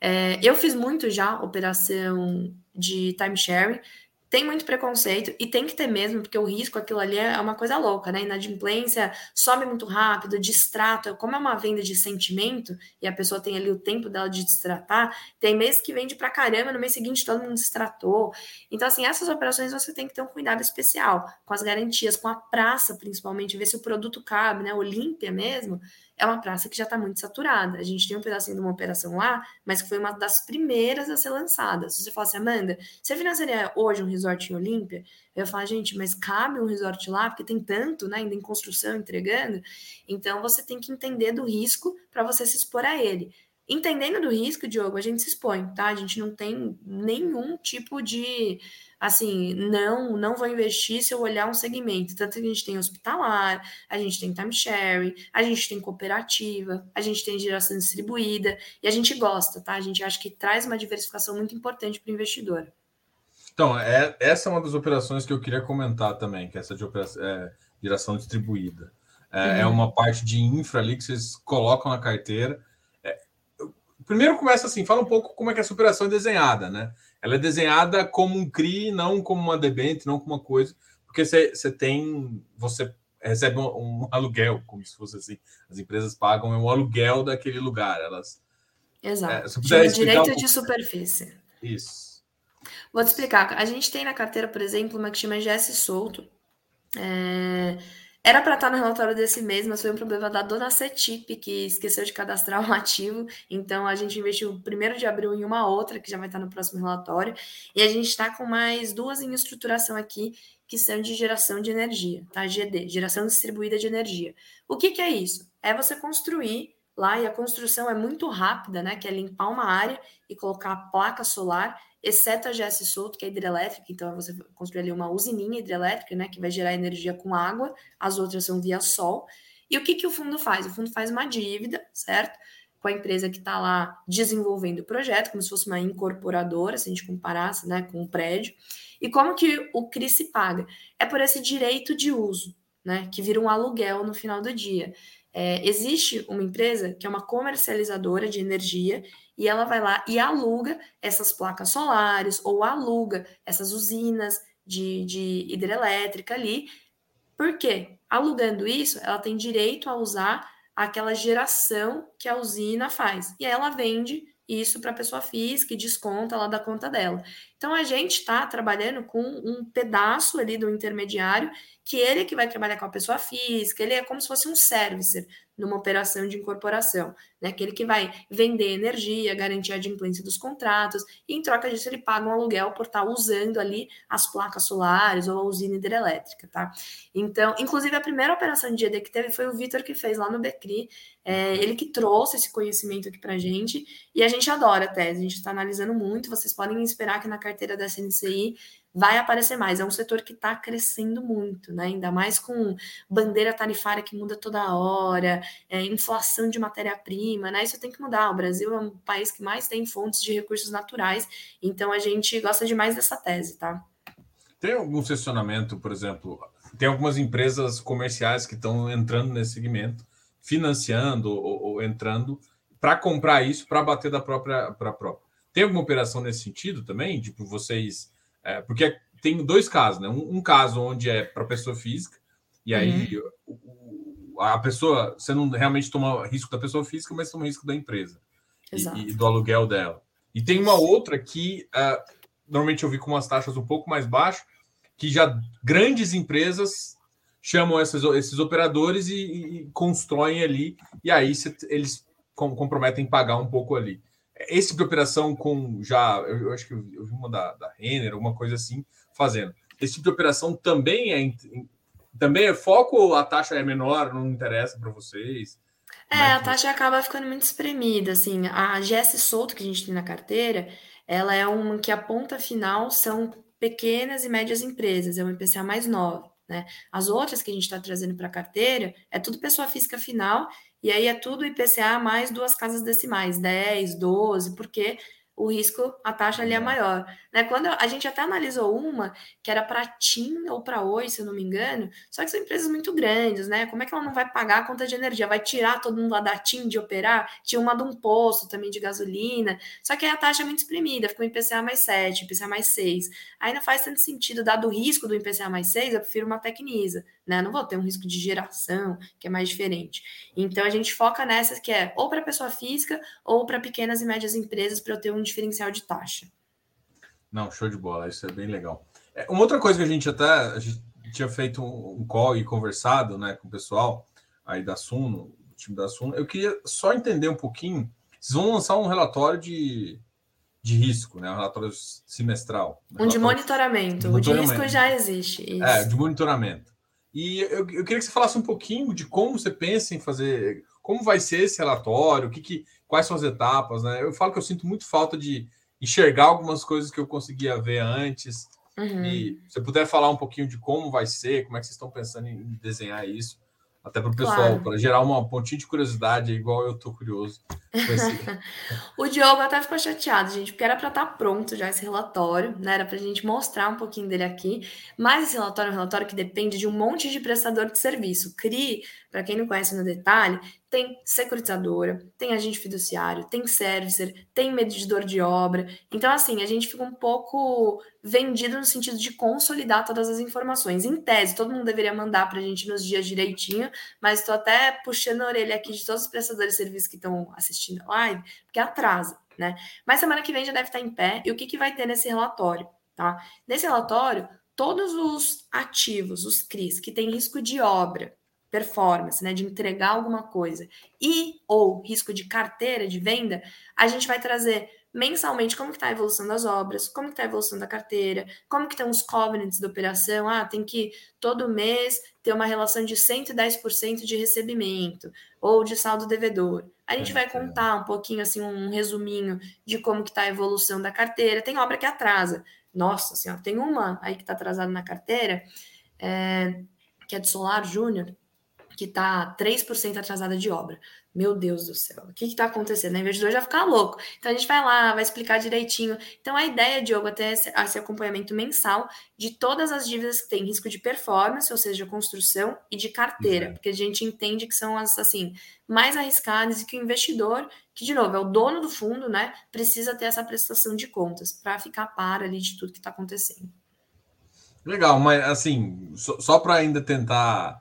B: É, eu fiz muito já operação de timeshare tem muito preconceito e tem que ter mesmo, porque o risco, aquilo ali é uma coisa louca, né? Inadimplência sobe muito rápido, distrato. Como é uma venda de sentimento e a pessoa tem ali o tempo dela de distratar, tem mês que vende pra caramba, no mês seguinte todo mundo distratou. Então, assim, essas operações você tem que ter um cuidado especial com as garantias, com a praça, principalmente, ver se o produto cabe, né? Olímpia mesmo é uma praça que já está muito saturada. A gente tem um pedacinho de uma operação lá, mas que foi uma das primeiras a ser lançada. Se você falasse, Amanda, você financiaria hoje um resort em Olímpia? Eu ia falar, gente, mas cabe um resort lá, porque tem tanto, né, ainda em construção, entregando. Então, você tem que entender do risco para você se expor a ele. Entendendo do risco, Diogo, a gente se expõe, tá? A gente não tem nenhum tipo de assim, não, não vou investir se eu olhar um segmento. Tanto que a gente tem hospitalar, a gente tem timeshare, a gente tem cooperativa, a gente tem geração distribuída, e a gente gosta, tá? A gente acha que traz uma diversificação muito importante para o investidor.
A: Então, é, essa é uma das operações que eu queria comentar também, que é essa de operação, é, geração distribuída. É, é uhum. é uma parte de infra ali que vocês colocam na carteira. É, primeiro começa assim, fala um pouco como é que essa operação é desenhada, né? Ela é desenhada como um CRI, não como uma debente, não como uma coisa, porque você, tem, você recebe um, um, aluguel, como se fosse assim, as empresas pagam um aluguel daquele lugar, elas...
B: Exato, é, direito um de superfície.
A: Isso.
B: Vou te explicar, a gente tem na carteira, por exemplo, uma que chama GS Solto, é era para estar no relatório desse mês, mas foi um problema da dona Cetip, que esqueceu de cadastrar um ativo. Então, a gente investiu primeiro de abril em uma outra, que já vai estar no próximo relatório. E a gente está com mais duas em estruturação aqui, que são de geração de energia, tá? GD, geração distribuída de energia. O que, que é isso? É você construir lá, e a construção é muito rápida, né? Que é limpar uma área e colocar a placa solar exceto a GS Solto, que é hidrelétrica, então você construir ali uma usininha hidrelétrica, né, que vai gerar energia com água, as outras são via sol. E o que, que o fundo faz? O fundo faz uma dívida, certo? Com a empresa que está lá desenvolvendo o projeto, como se fosse uma incorporadora, se a gente comparasse né, com o um prédio. E como que o CRI se paga? É por esse direito de uso, né, que vira um aluguel no final do dia. É, existe uma empresa que é uma comercializadora de energia e ela vai lá e aluga essas placas solares ou aluga essas usinas de, de hidrelétrica ali. Por quê? Alugando isso, ela tem direito a usar aquela geração que a usina faz. E aí ela vende isso para a pessoa física e desconta lá da conta dela. Então a gente está trabalhando com um pedaço ali do intermediário que ele é que vai trabalhar com a pessoa física, ele é como se fosse um servicer numa operação de incorporação, né? Aquele que vai vender energia, garantir a adimplência dos contratos, e em troca disso ele paga um aluguel por estar usando ali as placas solares ou a usina hidrelétrica, tá? Então, inclusive a primeira operação de ED que teve foi o Vitor que fez lá no Becri, é, ele que trouxe esse conhecimento aqui pra gente, e a gente adora a tese, a gente está analisando muito, vocês podem esperar que na carteira da SNCI vai aparecer mais. É um setor que está crescendo muito, né? Ainda mais com bandeira tarifária que muda toda hora, é, inflação de matéria-prima, né? Isso tem que mudar. O Brasil é um país que mais tem fontes de recursos naturais, então a gente gosta demais dessa tese, tá?
A: Tem algum seccionamento, por exemplo, tem algumas empresas comerciais que estão entrando nesse segmento, financiando ou, ou entrando para comprar isso para bater da própria para própria. Tem alguma operação nesse sentido também? Tipo, vocês é, porque tem dois casos, né? Um, um caso onde é para pessoa física, e aí uhum. a pessoa, você não realmente toma risco da pessoa física, mas toma risco da empresa e, e, do aluguel dela. E tem uma outra que uh, normalmente eu vi com umas taxas um pouco mais baixas, que já grandes empresas chamam esses, esses operadores e, e constroem ali, e aí cê, eles com, comprometem pagar um pouco ali esse tipo de operação com já, eu, eu acho que eu, eu, vi uma da, da Renner, alguma coisa assim, fazendo. Esse tipo de operação também é também é foco ou a taxa é menor, não interessa para vocês?
B: É, é a taxa acaba ficando muito espremida, assim, a GS solto que a gente tem na carteira, ela é uma que a ponta final são pequenas e médias empresas, é uma IPCA mais nova, né? As outras que a gente está trazendo para a carteira é tudo pessoa física final e aí é tudo IPCA mais duas casas decimais, 10, 12, porque o risco, a taxa ali é maior. Né? Quando a gente até analisou uma que era para TIM ou para Oi, se eu não me engano, só que são empresas muito grandes, né? Como é que ela não vai pagar a conta de energia? Vai tirar todo mundo lá da TIM de operar? Tinha uma de um posto também de gasolina, só que aí a taxa é muito espremida, ficou IPCA mais 7, IPCA mais 6. Aí não faz tanto sentido, dado o risco do IPCA mais 6, eu prefiro uma Tecnisa, né? Não vou ter um risco de geração, que é mais diferente. Então a gente foca nessas que é ou para pessoa física ou para pequenas e médias empresas para eu ter um diferencial de taxa.
A: Não, show de bola, isso é bem legal. É, uma outra coisa que a gente até a gente tinha feito um, call e conversado né, com o pessoal aí da Suno, do time da Suno, eu queria só entender um pouquinho. Vocês vão lançar um relatório de, de risco, né? Um relatório semestral.
B: Um, de monitoramento. de. O de risco já existe.
A: Isso. É, de monitoramento. E eu, eu queria que você falasse um pouquinho de como você pensa em fazer, como vai ser esse relatório, o que, que quais são as etapas, né? Eu falo que eu sinto muito falta de enxergar algumas coisas que eu conseguia ver antes. Uhum. E se você puder falar um pouquinho de como vai ser, como é que vocês estão pensando em desenhar isso, Até para o pessoal, claro. para gerar uma pontinha de curiosidade, igual eu tô curioso.
B: o Diogo até ficou chateado, gente, porque era para estar tá pronto já esse relatório, né? Era para a gente mostrar um pouquinho dele aqui. Mas esse relatório é um relatório que depende de um monte de prestador de serviço. CRI, para quem não conhece no detalhe, tem securitizadora, tem agente fiduciário, tem servicer, tem medidor de obra. Então, assim, a gente fica um pouco vendido no sentido de consolidar todas as informações. Em tese, todo mundo deveria mandar para a gente nos dias direitinho, mas estou até puxando a orelha aqui de todos os prestadores de serviço que estão assistindo a live, porque atrasa, né? Mas semana que vem já deve estar em pé. E o que, que vai ter nesse relatório, tá? Nesse relatório, todos os ativos, os CRIs, que têm risco de obra, performance, né, de entregar alguma coisa, e ou risco de carteira de venda, a gente vai trazer mensalmente como que está a evolução das obras, como que está a evolução da carteira, como que estão os covenants da operação, ah, tem que todo mês ter uma relação de 110% de recebimento ou de saldo devedor. A gente vai contar um pouquinho, assim, um resuminho de como que está a evolução da carteira. Tem obra que atrasa. Nossa senhora, tem uma aí que está atrasada na carteira, é, que é de Solar Júnior, que está 3% atrasada de obra. Meu Deus do céu, o que está acontecendo? O investidor já fica louco. Então a gente vai lá, vai explicar direitinho. Então a ideia, Diogo, até esse, esse acompanhamento mensal de todas as dívidas que têm risco de performance, ou seja, construção e de carteira, uhum. porque a gente entende que são as assim mais arriscadas e que o investidor, que de novo é o dono do fundo, né, precisa ter essa prestação de contas para ficar par ali de tudo que está acontecendo.
A: Legal, mas assim, só, só para ainda tentar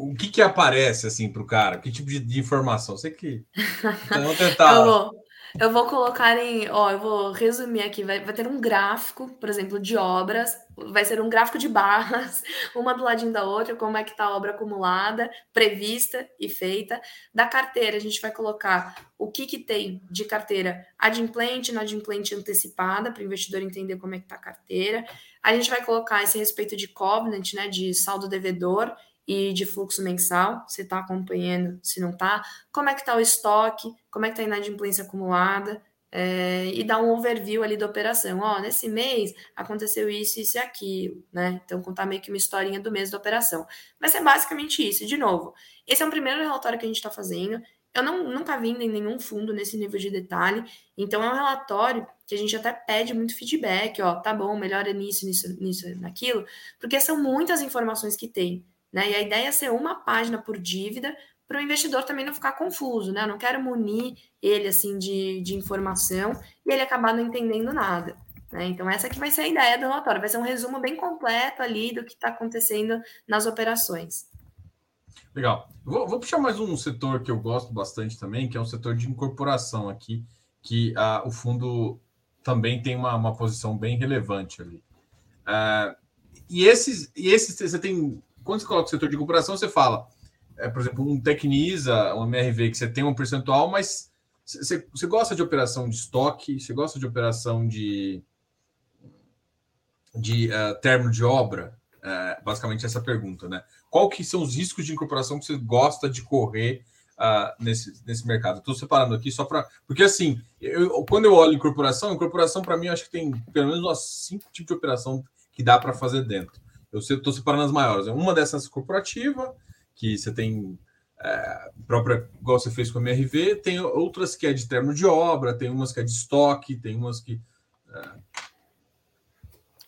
A: o que que aparece assim para o cara? Que tipo de, informação? Sei que.
B: Então, vou tentar. eu, vou, eu vou colocar em. Ó, eu vou resumir aqui. Vai, vai ter um gráfico, por exemplo, de obras. Vai ser um gráfico de barras, uma do ladinho da outra, como é que está a obra acumulada, prevista e feita. Da carteira, a gente vai colocar o que, que tem de carteira adimplente, inadimplente antecipada, para o investidor entender como é que está a carteira. A gente vai colocar esse respeito de covenant, né, de saldo devedor e de fluxo mensal, se está acompanhando, se não está, como é que está o estoque, como é que está a inadimplência acumulada, é, e dar um overview ali da operação. Ó, nesse mês aconteceu isso, isso e aquilo, né? Então, contar meio que uma historinha do mês da operação. Vai ser basicamente isso. De novo, esse é o primeiro relatório que a gente está fazendo. Eu não, nunca vi em nenhum fundo nesse nível de detalhe. Então, é um relatório que a gente até pede muito feedback, ó, tá bom, melhora nisso, nisso, nisso, naquilo, porque são muitas informações que tem. Né? E a ideia é ser uma página por dívida para o investidor também não ficar confuso, né? Eu não quero munir ele assim de, de informação e ele acabar não entendendo nada. Né? Então, essa aqui vai ser a ideia do relatório, vai ser um resumo bem completo ali do que está acontecendo nas operações.
A: Legal. Vou, vou, puxar mais um setor que eu gosto bastante também, que é um setor de incorporação aqui, que ah, o fundo também tem uma, uma posição bem relevante ali. Ah, e esses, e esses você tem quando você coloca o setor de recuperação, você fala, é, por exemplo, um Tecnisa, um MRV, que você tem um percentual, mas você, você gosta de operação de estoque, você gosta de operação de, de uh, termo de obra? Uh, basicamente essa pergunta, né? Qual que são os riscos de incorporação que você gosta de correr uh, nesse, nesse mercado? Estou separando aqui só para. Porque assim, eu, quando eu olho incorporação, incorporação para mim eu acho que tem pelo menos umas cinco tipos de operação que dá para fazer dentro. Eu estou separando as maiores. É uma dessas corporativa, que você tem é, própria, igual você fez com a MRV, tem outras que é de termo de obra, tem umas que é de estoque, tem umas que.
B: É,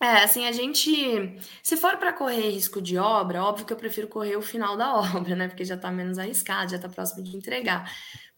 B: é, assim, a gente. Se for para correr risco de obra, óbvio que eu prefiro correr o final da obra, né? Porque já está menos arriscado, já está próximo de entregar.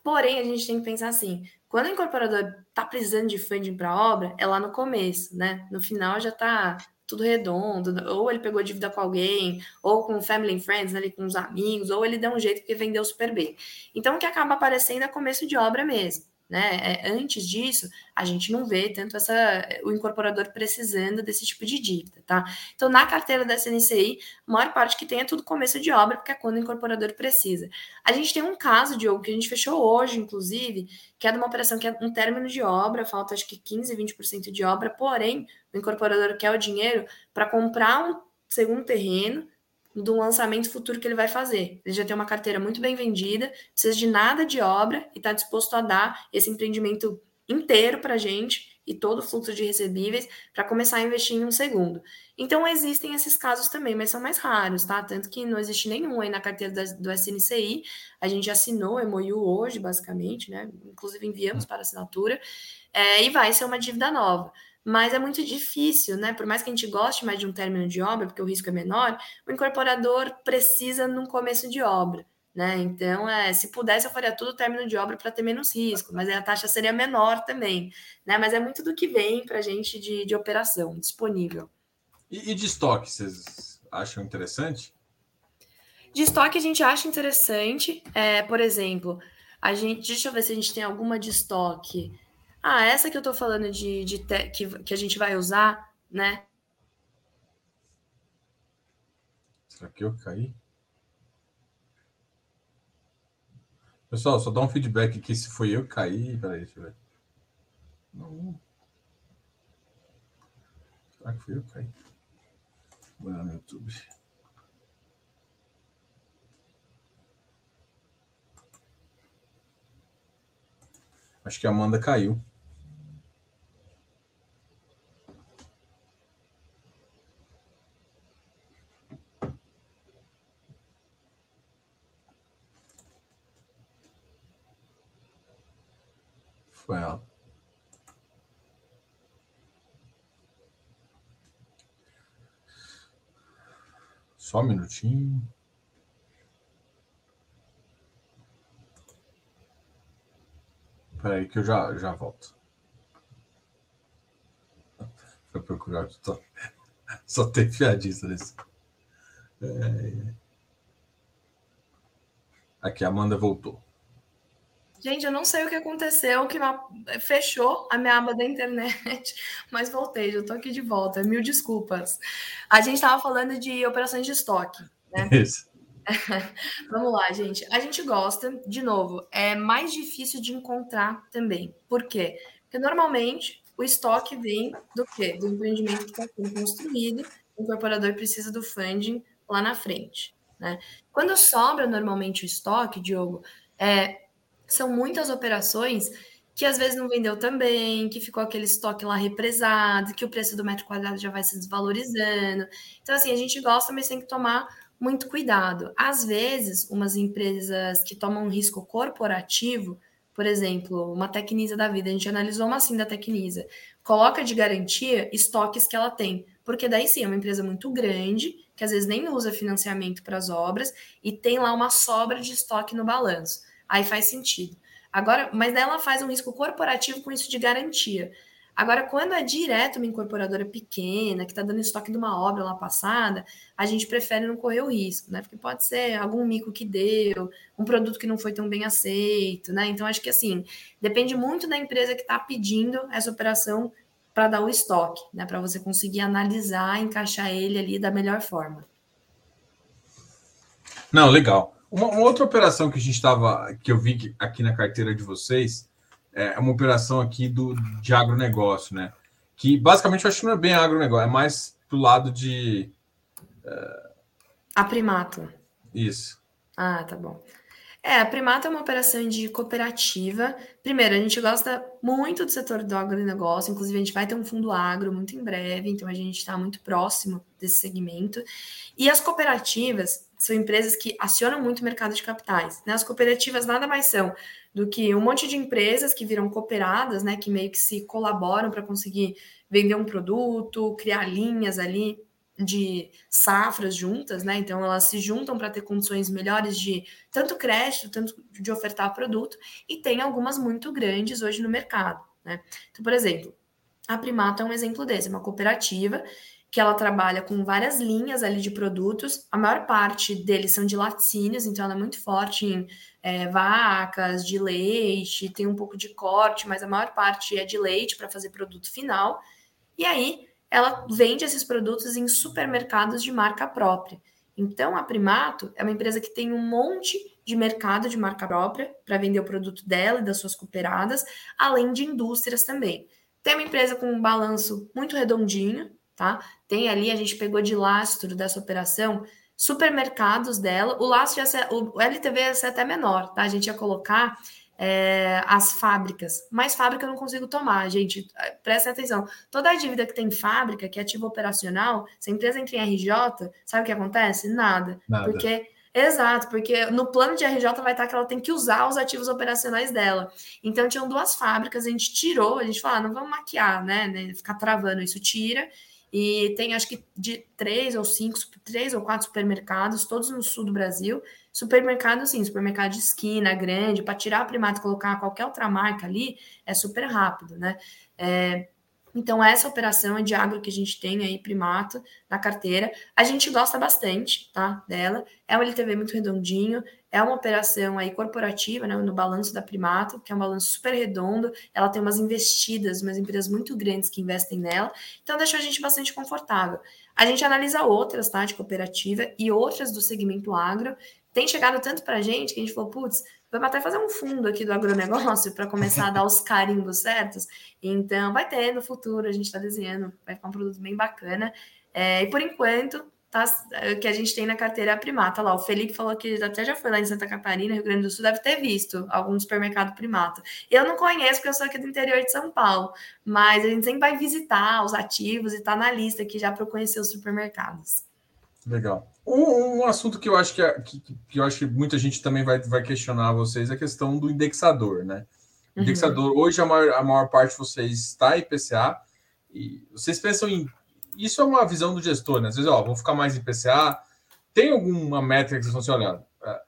B: Porém, a gente tem que pensar assim: quando o incorporador está precisando de funding para obra, é lá no começo, né? No final já está tudo redondo, ou ele pegou dívida com alguém, ou com family and friends, ali com os amigos, ou ele deu um jeito porque vendeu super bem. Então, o que acaba aparecendo é começo de obra mesmo. Né? É, antes disso, a gente não vê tanto essa, o incorporador precisando desse tipo de dívida, tá? Então, na carteira da SNCI, a maior parte que tem é tudo começo de obra, porque é quando o incorporador precisa. A gente tem um caso, Diogo, que a gente fechou hoje, inclusive, que é de uma operação que é um término de obra, falta acho que 15, 20% de obra, porém, o incorporador quer o dinheiro para comprar um segundo terreno do lançamento futuro que ele vai fazer. Ele já tem uma carteira muito bem vendida, precisa de nada de obra e está disposto a dar esse empreendimento inteiro para a gente e todo o fluxo de recebíveis para começar a investir em um segundo. Então, existem esses casos também, mas são mais raros, tá? Tanto que não existe nenhum aí na carteira do SNCI. A gente assinou o MOU hoje, basicamente, né? Inclusive enviamos para assinatura, é, e vai ser uma dívida nova. Mas é muito difícil, né? Por mais que a gente goste mais de um término de obra, porque o risco é menor, o incorporador precisa num começo de obra. Né? Então, é, se pudesse, eu faria tudo término de obra para ter menos risco, mas a taxa seria menor também. Né? Mas é muito do que vem para a gente de, de operação disponível.
A: E, e de estoque, vocês acham interessante?
B: De estoque a gente acha interessante. É, por exemplo, a gente. Deixa eu ver se a gente tem alguma de estoque. Ah, essa que eu estou falando de, de te, que, que a gente vai usar, né?
A: Será que eu caí? Pessoal, só dá um feedback aqui se foi eu que caí. Peraí, deixa eu ver. Não. Será que foi eu que caí? Vou lá no YouTube. Acho que a Amanda caiu. Foi ela. Só um minutinho. Espera aí que eu já, já volto. Foi procurar. Só, só tem fiadista nesse. É... Aqui, a Amanda voltou.
B: Gente, eu não sei o que aconteceu, que fechou a minha aba da internet, mas voltei, já estou aqui de volta. Mil desculpas. A gente estava falando de operações de estoque, né? Isso. Vamos lá, gente. A gente gosta, de novo, é mais difícil de encontrar também. Por quê? Porque normalmente o estoque vem do quê? Do empreendimento que está sendo construído, o incorporador precisa do funding lá na frente. Né? Quando sobra normalmente o estoque, Diogo, é, são muitas operações que às vezes não vendeu também, que ficou aquele estoque lá represado, que o preço do metro quadrado já vai se desvalorizando. Então, assim, a gente gosta, mas tem que tomar muito cuidado. Às vezes, umas empresas que tomam um risco corporativo, por exemplo, uma Tecnisa da vida, a gente analisou uma assim da Tecnisa, coloca de garantia estoques que ela tem, porque daí sim é uma empresa muito grande, que às vezes nem usa financiamento para as obras e tem lá uma sobra de estoque no balanço aí faz sentido. Agora, mas ela faz um risco corporativo com isso de garantia. Agora, quando é direto uma incorporadora pequena, que está dando estoque de uma obra lá passada, a gente prefere não correr o risco, né? Porque pode ser algum mico que deu, um produto que não foi tão bem aceito, né? Então, acho que assim, depende muito da empresa que está pedindo essa operação para dar o estoque, né? Para você conseguir analisar, encaixar ele ali da melhor forma.
A: Não, legal. Uma, uma, outra operação que a gente estava, que eu vi aqui na carteira de vocês, é uma operação aqui do, de agronegócio, né? Que basicamente eu acho que não é bem agronegócio, é mais pro lado de.
B: Uh... A Primato.
A: Isso.
B: Ah, tá bom. É, a Primata é uma operação de cooperativa. Primeiro, a gente gosta muito do setor do agronegócio, inclusive a gente vai ter um fundo agro muito em breve, então a gente está muito próximo desse segmento. E as cooperativas são empresas que acionam muito o mercado de capitais. Né? As cooperativas nada mais são do que um monte de empresas que viram cooperadas, né, que meio que se colaboram para conseguir vender um produto, criar linhas ali de safras juntas, né? Então elas se juntam para ter condições melhores de tanto crédito, tanto de ofertar produto, e tem algumas muito grandes hoje no mercado, né? Então, por exemplo, a Primato é um exemplo desse, uma cooperativa que ela trabalha com várias linhas ali de produtos. A maior parte deles são de laticínios, então ela é muito forte em é, vacas, de leite, tem um pouco de corte, mas a maior parte é de leite para fazer produto final. E aí ela vende esses produtos em supermercados de marca própria. Então, a Primato é uma empresa que tem um monte de mercado de marca própria para vender o produto dela e das suas cooperadas, além de indústrias também. Tem uma empresa com um balanço muito redondinho, tá? Tem ali, a gente pegou de lastro dessa operação, supermercados dela. O lastro ia ser, o LTV ia ser até menor, tá? A gente ia colocar é, as fábricas. Mais fábrica eu não consigo tomar, gente. Prestem atenção. Toda a dívida que tem fábrica, que é ativo operacional, se a empresa entra em RJ, sabe o que acontece? Nada. Nada. Porque. Exato, porque no plano de RJ vai estar que ela tem que usar os ativos operacionais dela. Então, tinham duas fábricas, a gente tirou, a gente falou, ah, não vamos maquiar, né, né? Ficar travando isso, tira. E tem acho que de três ou cinco, três ou quatro supermercados, todos no sul do Brasil, Supermercado, sim, supermercado de esquina, grande, para tirar a primata e colocar qualquer outra marca ali, é super rápido, né? É, então, essa operação de agro que a gente tem aí, primato, na carteira. A gente gosta bastante, tá, dela. É um LTV muito redondinho, é uma operação aí corporativa, né, no balanço da primato, que é um balanço super redondo. Ela tem umas investidas, umas empresas muito grandes que investem nela. Então, deixa a gente bastante confortável. A gente analisa outras, tá, de cooperativa e outras do segmento agro, tem chegado tanto para a gente que a gente falou, putz, vamos até fazer um fundo aqui do agronegócio para começar a dar os carimbos certos. Então, vai ter no futuro, a gente está desenhando, vai ficar um produto bem bacana. É, e por enquanto, tá, o que a gente tem na carteira é primata. Lá, o Felipe falou que até já foi lá em Santa Catarina, Rio Grande do Sul, deve ter visto algum supermercado primata. Eu não conheço, porque eu sou aqui do interior de São Paulo, mas a gente sempre vai visitar os ativos e está na lista aqui já para conhecer os supermercados.
A: Legal. Um, um, assunto que eu acho que, é, que, que, eu acho que muita gente também vai, vai questionar vocês é a questão do indexador, né? Uhum. indexador, hoje a maior, a maior parte de vocês está IPCA, e vocês pensam em. Isso é uma visão do gestor, né? Às vezes, ó, vou ficar mais IPCA. Tem alguma métrica que vocês vão se olhar? É,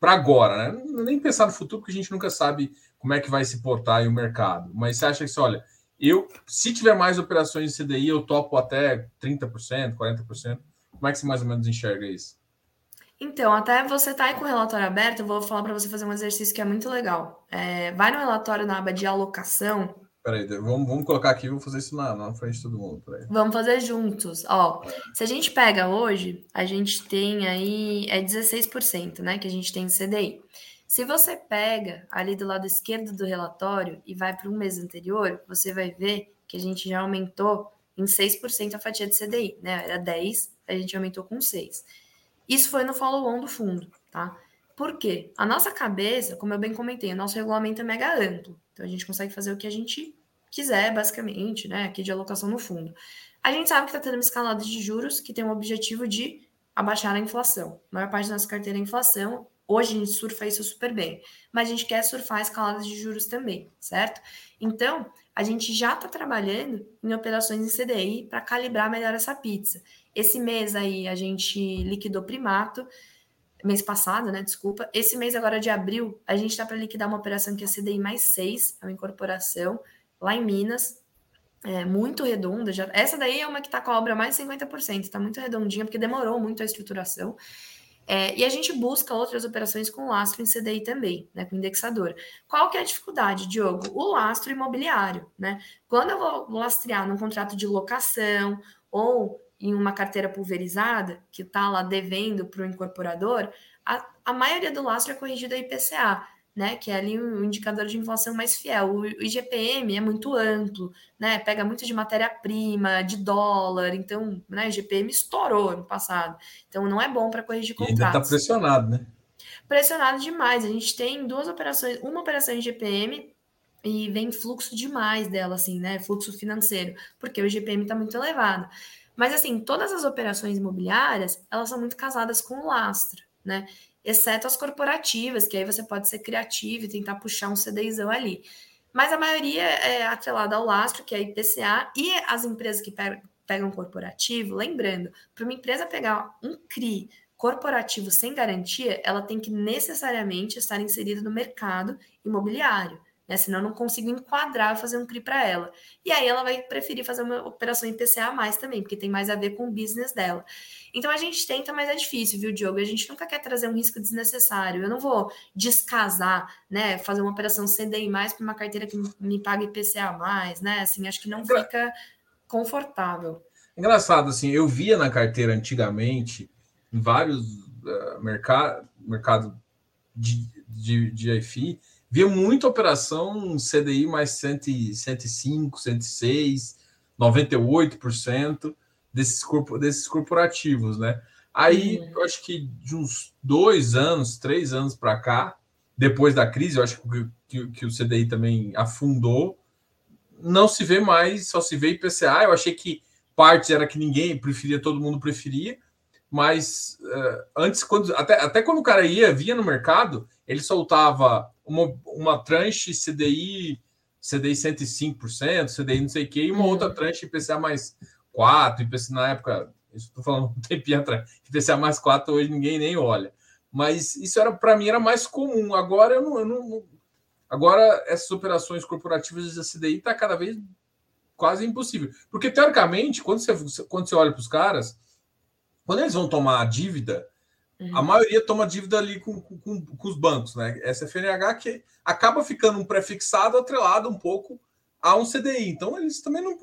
A: Para agora, né? Nem pensar no futuro, porque a gente nunca sabe como é que vai se portar o mercado. Mas você acha que, olha, eu, se tiver mais operações de CDI, eu topo até 30%, 40%. Como é que você mais ou menos enxerga isso?
B: Então, até você tá aí com o relatório aberto, eu vou falar para você fazer um exercício que é muito legal. É, vai no relatório na aba de alocação.
A: Peraí, vamos, vamos colocar aqui, vou fazer isso na, na frente de todo mundo. Peraí.
B: Vamos fazer juntos. Ó, se a gente pega hoje, a gente tem aí é 16%, né? Que a gente tem CDI. Se você pega ali do lado esquerdo do relatório e vai para um mês anterior, você vai ver que a gente já aumentou em 6% a fatia de CDI, né? Era 10, a gente aumentou com 6. Isso foi no follow-on do fundo, tá? Por quê? A nossa cabeça, como eu bem comentei, o nosso regulamento é mega amplo. Então a gente consegue fazer o que a gente quiser, basicamente, né? Aqui de alocação no fundo. A gente sabe que está tendo uma escalada de juros que tem o objetivo de abaixar a inflação. A maior parte da nossa carteira é inflação. Hoje a gente surfa isso super bem, mas a gente quer surfar a escalada de juros também, certo? Então, a gente já está trabalhando em operações em CDI para calibrar melhor essa pizza. Esse mês aí a gente liquidou primato, mês passado, né? Desculpa. Esse mês agora de abril, a gente está para liquidar uma operação que é CDI mais 6, é uma incorporação lá em Minas. É muito redonda. Já, essa daí é uma que está com a obra mais de 50%, está muito redondinha, porque demorou muito a estruturação. É, e a gente busca outras operações com lastro em CDI também, né, com indexador. Qual que é a dificuldade, Diogo? O lastro imobiliário, né? Quando eu vou lastrear num contrato de locação ou em uma carteira pulverizada, que está lá devendo para o incorporador, a, a maioria do lastro é corrigido a IPCA né, que é ali o indicador de inflação mais fiel. O IGPM é muito amplo, né, pega muito de matéria-prima, de dólar, então, né, o IGPM estourou no passado. Então, não é bom para corrigir contratos. E
A: ainda está pressionado, né?
B: Pressionado demais. A gente tem duas operações, uma operação IGPM e vem fluxo demais dela, assim, né, fluxo financeiro, porque o IGPM está muito elevado. Mas, assim, todas as operações imobiliárias, elas são muito casadas com o lastro, né? exceto as corporativas, que aí você pode ser criativo e tentar puxar um CDIzão ali. Mas a maioria é atrelada ao lastro, que é IPCA, e as empresas que pegam corporativo, lembrando, para uma empresa pegar um CRI corporativo sem garantia, ela tem que necessariamente estar inserida no mercado imobiliário né? Senão eu não consigo enquadrar, fazer um CRI para ela. E aí ela vai preferir fazer uma operação em PCA mais também, porque tem mais a ver com o business dela. Então a gente tenta, mas é difícil, viu, Diogo? A gente nunca quer trazer um risco desnecessário. Eu não vou descasar, né? Fazer uma operação CDI mais para uma carteira que me paga IPCA mais, né? Assim, acho que não fica confortável.
A: Engraçado, assim, eu via na carteira antigamente, em vários uh, mercados mercado de, de, de IFI, Via muita operação CDI mais 100, 105, 106, 98% desses, corpo, desses corporativos, né? Aí, uhum. eu acho que de uns dois anos, três anos para cá, depois da crise, eu acho que, que, que, o CDI também afundou. Não se vê mais, só se vê IPCA. Eu achei que partes era que ninguém preferia, todo mundo preferia. Mas uh, antes, quando, até, até quando o cara ia, via no mercado, ele soltava uma, uma tranche CDI, CDI 105%, CDI não sei o quê, e uma uhum. outra tranche IPCA mais 4, IPCA na época, isso estou falando um tempinho atrás, IPCA mais 4 hoje ninguém nem olha. Mas isso era para mim era mais comum. Agora eu não, eu não agora essas operações corporativas de CDI está cada vez quase impossível. Porque teoricamente, quando você, quando você olha para os caras, quando eles vão tomar a dívida, Uhum. A maioria toma dívida ali com, com, com, os bancos, né? Essa FNH que acaba ficando um prefixado atrelado um pouco a um CDI. Então, eles também não.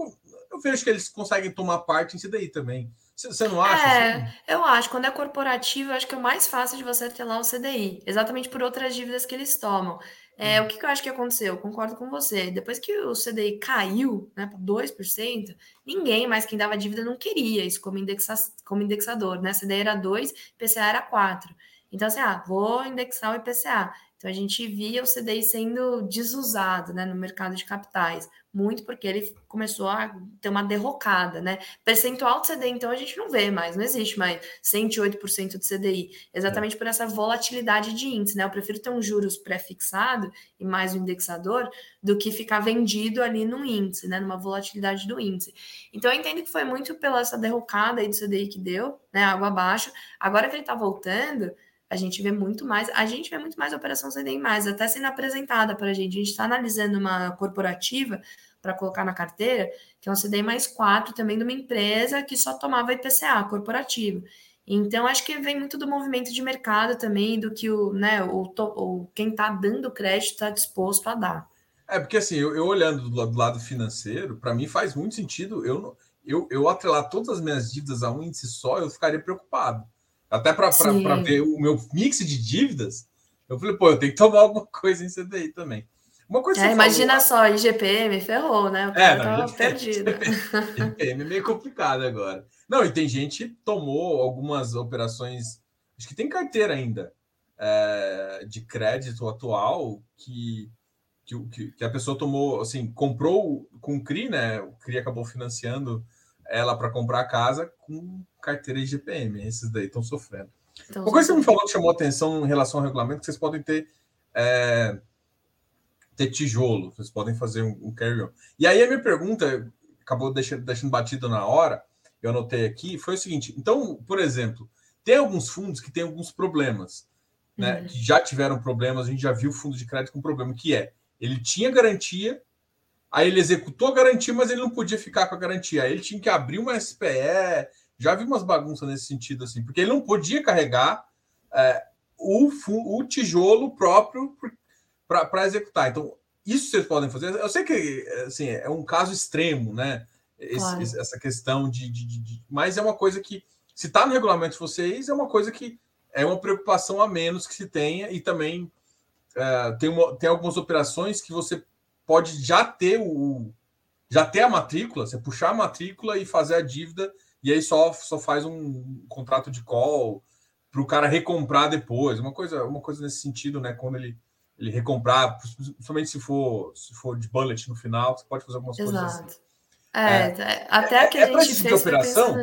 A: Eu vejo que eles conseguem tomar parte em CDI também. Você não acha?
B: É, assim? eu acho. Quando é corporativo, eu acho que é o mais fácil de você ter lá o CDI, exatamente por outras dívidas que eles tomam. É, o que, que, eu acho que aconteceu? Eu concordo com você. Depois que o CDI caiu né, para 2%, ninguém mais quem dava dívida não queria isso como, indexa, como indexador. Né? CDI era 2, IPCA era 4. Então, assim, ah, vou indexar o IPCA. Então, a gente via o CDI sendo desusado né, no mercado de capitais muito porque ele começou a ter uma derrocada, né? Percentual de CDI, então, a gente não vê mais, não existe mais 108% de CDI, exatamente por essa volatilidade de índice, né? Eu prefiro ter um juros pré-fixado e mais um indexador do que ficar vendido ali no índice, né? Numa volatilidade do índice. Então, eu entendo que foi muito pela essa derrocada aí do CDI que deu, né? Água abaixo. Agora que ele tá voltando, a gente vê muito mais, a gente vê muito mais operação CDI mais, até sendo apresentada para a gente. A gente está analisando uma corporativa para colocar na carteira, que é um CDI mais 4 também de uma empresa que só tomava IPCA corporativo. Então, acho que vem muito do movimento de mercado também, do que o, né, o, o quem está dando crédito está disposto a dar.
A: É, porque assim, eu, eu olhando do, do, lado financeiro, para mim faz muito sentido eu, eu, eu atrelar todas as minhas dívidas a um índice só, eu ficaria preocupado. Até para ver o meu mix de dívidas, eu falei, pô, eu tenho que tomar alguma coisa em CDI também. Uma coisa
B: é, imagina falou, só, IGPM ferrou, né? O
A: é, cara é, não, perdido. IGPM é meio complicado agora. Não, e tem gente que tomou algumas operações, acho que tem carteira ainda, é, de crédito atual que, que, que, a pessoa tomou, assim, comprou com o CRI, né? O CRI acabou financiando ela para comprar a casa com carteira IGPM. Esses daí estão sofrendo. Então, Uma coisa que você me falou que chamou atenção em relação ao regulamento, que vocês podem ter, é, ter tijolo, vocês podem fazer um, um carry-on. E aí a minha pergunta, acabou deixando, deixando batido na hora, eu anotei aqui, foi o seguinte: então, por exemplo, tem alguns fundos que têm alguns problemas, né? Uhum. Que já tiveram problemas, a gente já viu fundo de crédito com problema, que é ele tinha garantia, aí ele executou a garantia, mas ele não podia ficar com a garantia. Aí ele tinha que abrir uma SPE, já vi umas bagunças nesse sentido, assim, porque ele não podia carregar é, o, o tijolo próprio para executar. Então, isso vocês podem fazer. Eu sei que assim, é um caso extremo, né? Esse, claro. Essa questão de, de, de, Mas é uma coisa que, se está no regulamento de vocês, é uma coisa que é uma preocupação a menos que se tenha, e também é, tem, uma, tem algumas operações que você pode já ter o. Já ter a matrícula, você puxar a matrícula e fazer a dívida e aí só, só faz um contrato de call para o cara recomprar depois, uma coisa, uma coisa nesse sentido, né? Quando ele, ele recomprar, principalmente se for, se for de bullet no final, você pode fazer algumas Exato. coisas assim.
B: É, é, até é, que a é gente fez operação.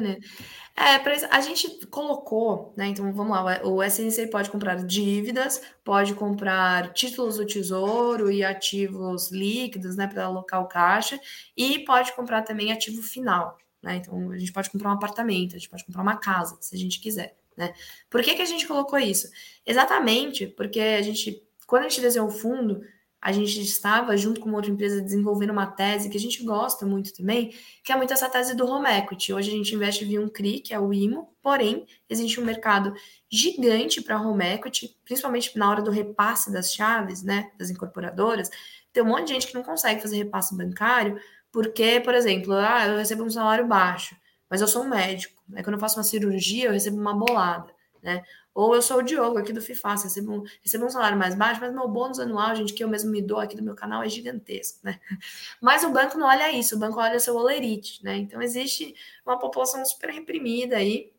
B: É, pra, a gente colocou, né? Então vamos lá, o SNC pode comprar dívidas, pode comprar títulos do tesouro e ativos líquidos, né? Para alocar o caixa, e pode comprar também ativo final. Né? Então, a gente pode comprar um apartamento, a gente pode comprar uma casa, se a gente quiser. Né? Por que, que a gente colocou isso? Exatamente porque a gente, quando a gente desenhou o fundo, a gente estava, junto com uma outra empresa, desenvolvendo uma tese que a gente gosta muito também, que é muito essa tese do home equity. Hoje a gente investe via um CRI, que é o IMO, porém, existe um mercado gigante para home equity, principalmente na hora do repasse das chaves, né, das incorporadoras. Tem um monte de gente que não consegue fazer repasse bancário, porque, por exemplo, ah, eu recebo um salário baixo, mas eu sou um médico. Né? Quando eu faço uma cirurgia, eu recebo uma bolada, né? Ou eu sou o Diogo aqui do FIFAS, recebo um, recebo um salário mais baixo, mas meu bônus anual, gente, que eu mesmo me dou aqui do meu canal é gigantesco, né? Mas o banco não olha isso, o banco olha seu olerite, né? Então existe uma população super reprimida aí,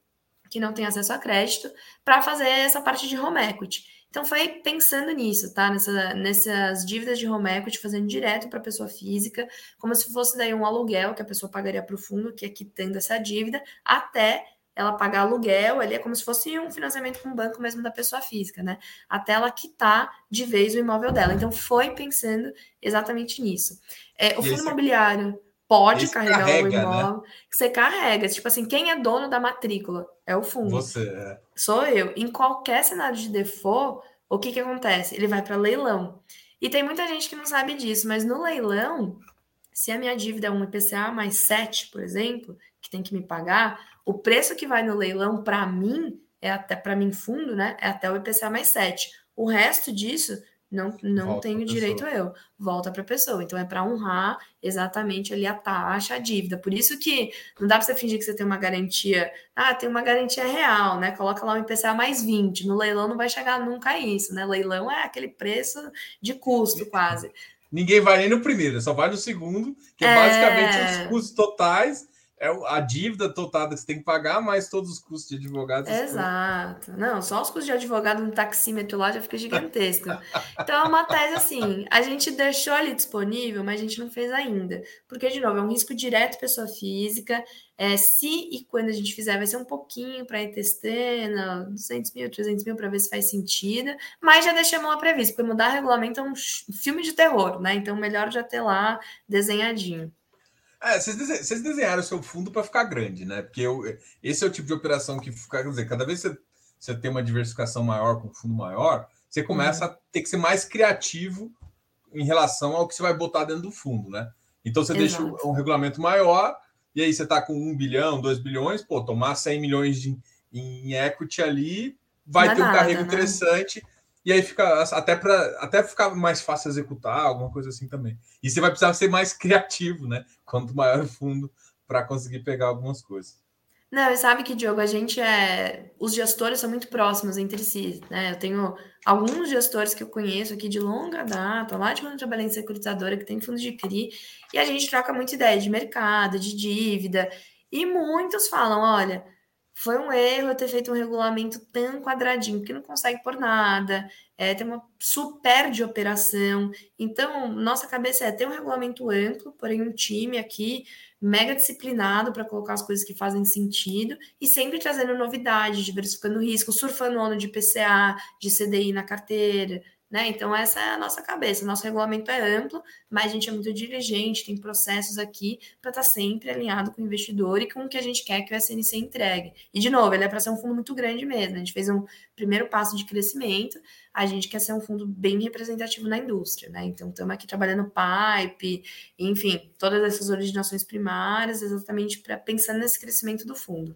B: que não tem acesso a crédito, para fazer essa parte de home equity. Então foi pensando nisso, tá? Nessa, nessas dívidas de home equity, fazendo direto para a pessoa física, como se fosse daí um aluguel que a pessoa pagaria para o fundo, que é quitando essa dívida, até ela pagar aluguel, ali é como se fosse um financiamento com o banco mesmo da pessoa física, né? Até ela quitar de vez o imóvel dela. Então foi pensando exatamente nisso. É, o fundo imobiliário pode carregar carrega, o imóvel, né? você carrega. Tipo assim, quem é dono da matrícula é o fundo.
A: Você é.
B: Sou eu. Em qualquer cenário de default, o que que acontece? Ele vai para leilão. E tem muita gente que não sabe disso, mas no leilão, se a minha dívida é um IPCA mais 7, por exemplo, que tem que me pagar, o preço que vai no leilão para mim é até para mim fundo, né? É até o IPCA mais 7. O resto disso não, não tenho direito eu, volta para a pessoa. Então é para honrar exatamente ali a taxa, a dívida. Por isso que não dá para você fingir que você tem uma garantia, ah, tem uma garantia real, né? Coloca lá um IPCA mais 20. No leilão não vai chegar nunca a isso, né? Leilão é aquele preço de custo quase.
A: Ninguém vai nem no primeiro, só vai no segundo, que é, é basicamente os custos totais é a dívida total que você tem que pagar, mais todos os custos de advogado.
B: Exato. Não, só os custos de advogado no taxímetro lá já fica gigantesco. então, é uma tese assim, a gente deixou ali disponível, mas a gente não fez ainda. Porque, de novo, é um risco direto pessoa física. É, se e quando a gente fizer, vai ser um pouquinho para ir testando, 200 mil, 300 mil, para ver se faz sentido. Mas já deixamos lá previsto, porque mudar regulamento é um filme de terror, né? Então, melhor já ter lá desenhadinho.
A: É, vocês, vocês desenharam o seu fundo para ficar grande, né? Porque eu, esse é o tipo de operação que fica, quer dizer, cada vez que você, você tem uma diversificação maior com um fundo maior, você começa uhum. a ter que ser mais criativo em relação ao que você vai botar dentro do fundo, né? Então você Exato. deixa um regulamento maior, e aí você está com um bilhão, dois bilhões, pô, tomar 100 milhões de, em equity ali vai Não ter um nada, carrego né? interessante e aí fica até para até ficar mais fácil executar, alguma coisa assim também. E você vai precisar ser mais criativo, né? Quanto maior o fundo para conseguir pegar algumas coisas.
B: Não, e sabe que, Diogo, a gente é. Os gestores são muito próximos entre si, né? Eu tenho alguns gestores que eu conheço aqui de longa data, lá de quando eu trabalhei em securitizadora, que tem fundo de CRI, e a gente troca muita ideia de mercado, de dívida, e muitos falam: olha, foi um erro ter feito um regulamento tão quadradinho, que não consegue por nada, é, tem uma super de operação. Então, nossa cabeça é ter um regulamento amplo, porém um time aqui mega disciplinado para colocar as coisas que fazem sentido e sempre trazendo novidade, diversificando risco, surfando ano de PCA, de CDI na carteira, né? Então, essa é a nossa cabeça. Nosso regulamento é amplo, mas a gente é muito diligente, tem processos aqui para estar tá sempre alinhado com o investidor e com o que a gente quer que o SNC entregue. E, de novo, ele é para ser um fundo muito grande mesmo. A gente fez um primeiro passo de crescimento, a gente quer ser um fundo bem representativo na indústria, né? Então, estamos aqui trabalhando pipe, enfim, todas essas originações primárias, exatamente para pensando nesse crescimento do fundo.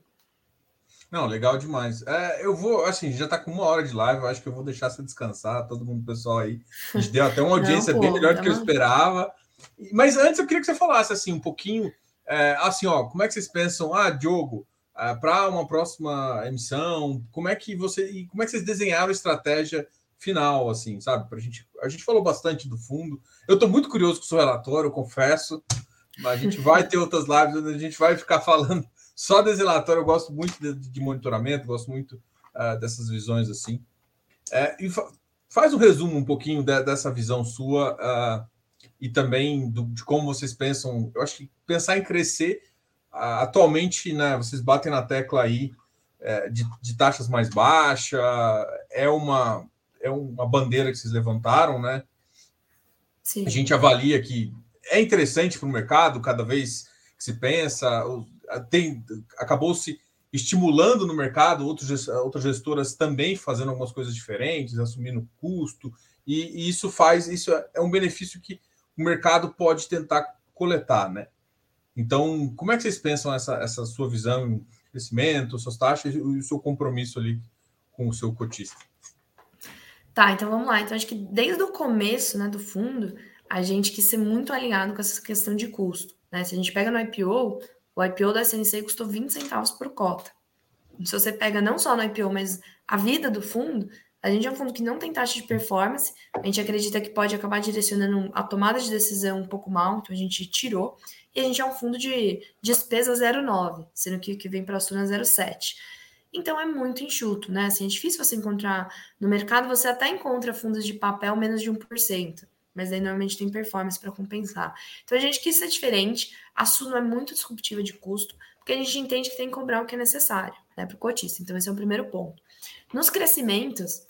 A: Não, legal demais. É, eu vou, assim, já está com uma hora de live, eu acho que eu vou deixar você descansar, todo mundo, pessoal aí. A gente deu até uma audiência Não, pô, bem melhor do que eu esperava. Mas antes eu queria que você falasse, assim, um pouquinho, é, assim, ó, como é que vocês pensam, ah, Diogo, é, para uma próxima emissão, como é que você, como é que vocês desenharam a estratégia final, assim, sabe? Pra gente, a gente falou bastante do fundo. Eu estou muito curioso com o seu relatório, eu confesso. Mas a gente vai ter outras lives onde a gente vai ficar falando só desse relatório eu gosto muito de, de monitoramento, gosto muito uh, dessas visões assim. É, e fa faz um resumo um pouquinho de, dessa visão sua uh, e também do, de como vocês pensam. Eu acho que pensar em crescer uh, atualmente, né? Vocês batem na tecla aí é, de, de, taxas mais baixas, é uma é uma bandeira que vocês levantaram, né? Sim. A gente avalia que é interessante para o mercado cada vez que se pensa, acabou se estimulando no mercado outros, outras gestoras também fazendo algumas coisas diferentes, assumindo custo, e, e isso faz, isso é, é um benefício que o mercado pode tentar coletar, né? Então, como é que vocês pensam essa, essa sua visão crescimento, suas taxas e o seu compromisso ali com o seu cotista?
B: Tá, então vamos lá. Então, acho que desde o começo né, do fundo, a gente quis ser muito alinhado com essa questão de custo. Né? Se a gente pega no IPO, o IPO da SNC custou 20 centavos por cota. Se você pega não só no IPO, mas a vida do fundo, a gente é um fundo que não tem taxa de performance, a gente acredita que pode acabar direcionando a tomada de decisão um pouco mal, então a gente tirou, e a gente é um fundo de despesa 0,9, sendo que o que vem para a Suna 0,7. Então é muito enxuto, né? Assim, é difícil você encontrar no mercado, você até encontra fundos de papel menos de 1%, mas aí normalmente tem performance para compensar. Então a gente quis ser diferente, a Suno é muito disruptiva de custo, porque a gente entende que tem que cobrar o que é necessário, né, para o cotista. Então esse é o primeiro ponto. Nos crescimentos,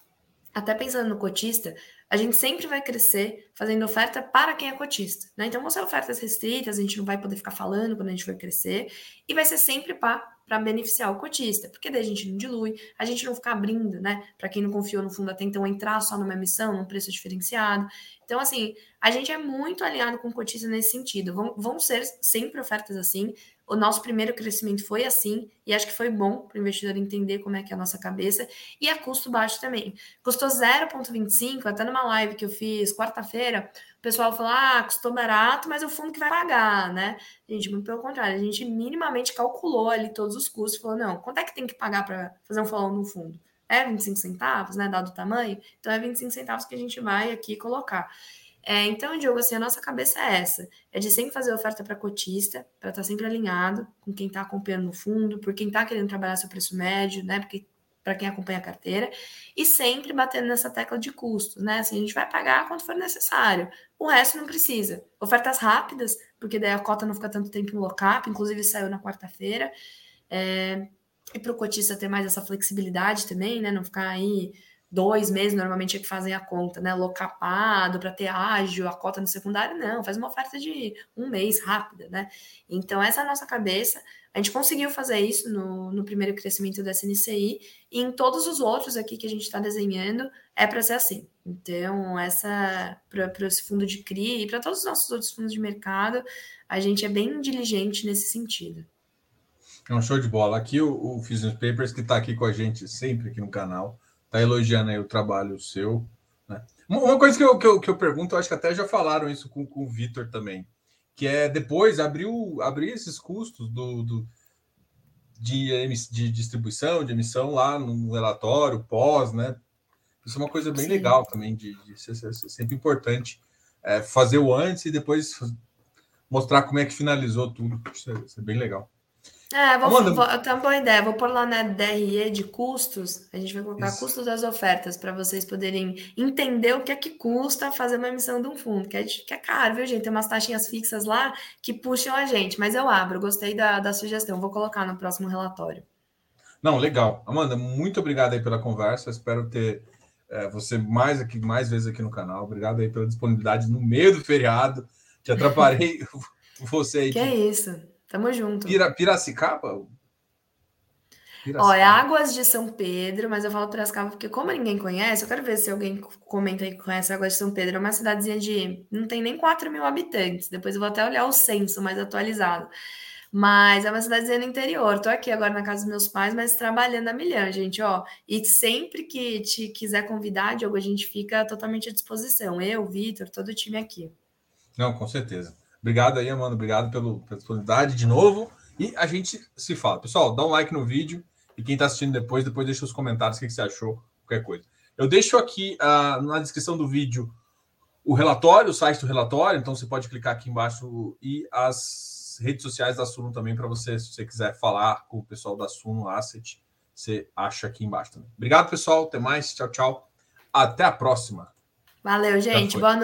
B: até pensando no cotista, a gente sempre vai crescer fazendo oferta para quem é cotista. Né? Então, vão ser ofertas restritas, a gente não vai poder ficar falando quando a gente for crescer, e vai ser sempre para beneficiar o cotista, porque daí a gente não dilui, a gente não fica abrindo, né? Para quem não confiou no fundo até então entrar só numa emissão, num preço diferenciado. Então, assim, a gente é muito alinhado com o cotista nesse sentido. Vão, vão ser sempre ofertas assim. O nosso primeiro crescimento foi assim, e acho que foi bom para o investidor entender como é que é a nossa cabeça, e a custo baixo também. Custou 0,25, até numa live que eu fiz quarta-feira, o pessoal falou: ah, custou barato, mas é o fundo que vai pagar, né? Gente, muito pelo contrário, a gente minimamente calculou ali todos os custos, falou: não, quanto é que tem que pagar para fazer um follow no fundo? É 25 centavos, né? Dado o tamanho? Então é 25 centavos que a gente vai aqui colocar. É, então, Diogo, assim, a nossa cabeça é essa: é de sempre fazer oferta para cotista, para estar tá sempre alinhado com quem está acompanhando no fundo, por quem está querendo trabalhar seu preço médio, né? Porque para quem acompanha a carteira, e sempre batendo nessa tecla de custo, né? Assim, a gente vai pagar quanto for necessário. O resto não precisa. Ofertas rápidas, porque daí a cota não fica tanto tempo em lock-up, inclusive saiu na quarta-feira. É, e para o cotista ter mais essa flexibilidade também, né? Não ficar aí dois meses, normalmente é que fazem a conta, né? Locapado para ter ágil, a cota no secundário, não, faz uma oferta de um mês rápida, né? Então, essa é a nossa cabeça. A gente conseguiu fazer isso no, no primeiro crescimento da SNCI, e em todos os outros aqui que a gente está desenhando, é para ser assim. Então, essa para esse fundo de CRI e para todos os nossos outros fundos de mercado, a gente é bem diligente nesse sentido.
A: É um show de bola. Aqui o, o Business Papers, que está aqui com a gente sempre aqui no canal, tá elogiando aí o trabalho seu. Né? Uma coisa que eu, que, eu, que eu pergunto, eu acho que até já falaram isso com, com o Vitor também, que é depois abrir, abrir esses custos do, do de, de distribuição, de emissão lá no relatório, pós, né? Isso é uma coisa bem Sim. legal também, de, de ser, ser, ser sempre importante é, fazer o antes e depois mostrar como é que finalizou tudo. Isso é, isso é bem legal.
B: É, vou, Amanda, vou, eu tenho uma boa ideia. Vou pôr lá na DRE de custos. A gente vai colocar isso. custos das ofertas para vocês poderem entender o que é que custa fazer uma emissão de um fundo, que é, que é caro, viu, gente? Tem umas taxinhas fixas lá que puxam a gente, mas eu abro. Gostei da, da sugestão. Vou colocar no próximo relatório.
A: Não, legal. Amanda, muito obrigado aí pela conversa. Espero ter é, você mais aqui, mais vezes aqui no canal. Obrigado aí pela disponibilidade no meio do feriado. Te atrapalhei você aí.
B: Que, que é isso. Tamo junto.
A: Pira, Piracicaba?
B: Piracicaba? Ó, é Águas de São Pedro, mas eu falo Piracicaba porque, como ninguém conhece, eu quero ver se alguém comenta aí que conhece Águas de São Pedro. É uma cidadezinha de. não tem nem 4 mil habitantes. Depois eu vou até olhar o censo mais atualizado. Mas é uma cidadezinha no interior. Tô aqui agora na casa dos meus pais, mas trabalhando a milhão, gente, ó. E sempre que te quiser convidar, Diogo, a gente fica totalmente à disposição. Eu, Vitor, todo o time aqui.
A: Não, com certeza. Obrigado aí, Amanda. Obrigado pelo, pela disponibilidade de novo. E a gente se fala. Pessoal, dá um like no vídeo. E quem está assistindo depois, depois deixa os comentários o que, que você achou, qualquer coisa. Eu deixo aqui uh, na descrição do vídeo o relatório, o site do relatório. Então você pode clicar aqui embaixo e as redes sociais da Suno também para você, se você quiser falar com o pessoal da Suno Asset, você acha aqui embaixo também. Obrigado, pessoal. Até mais. Tchau, tchau. Até a próxima.
B: Valeu, gente. Boa noite.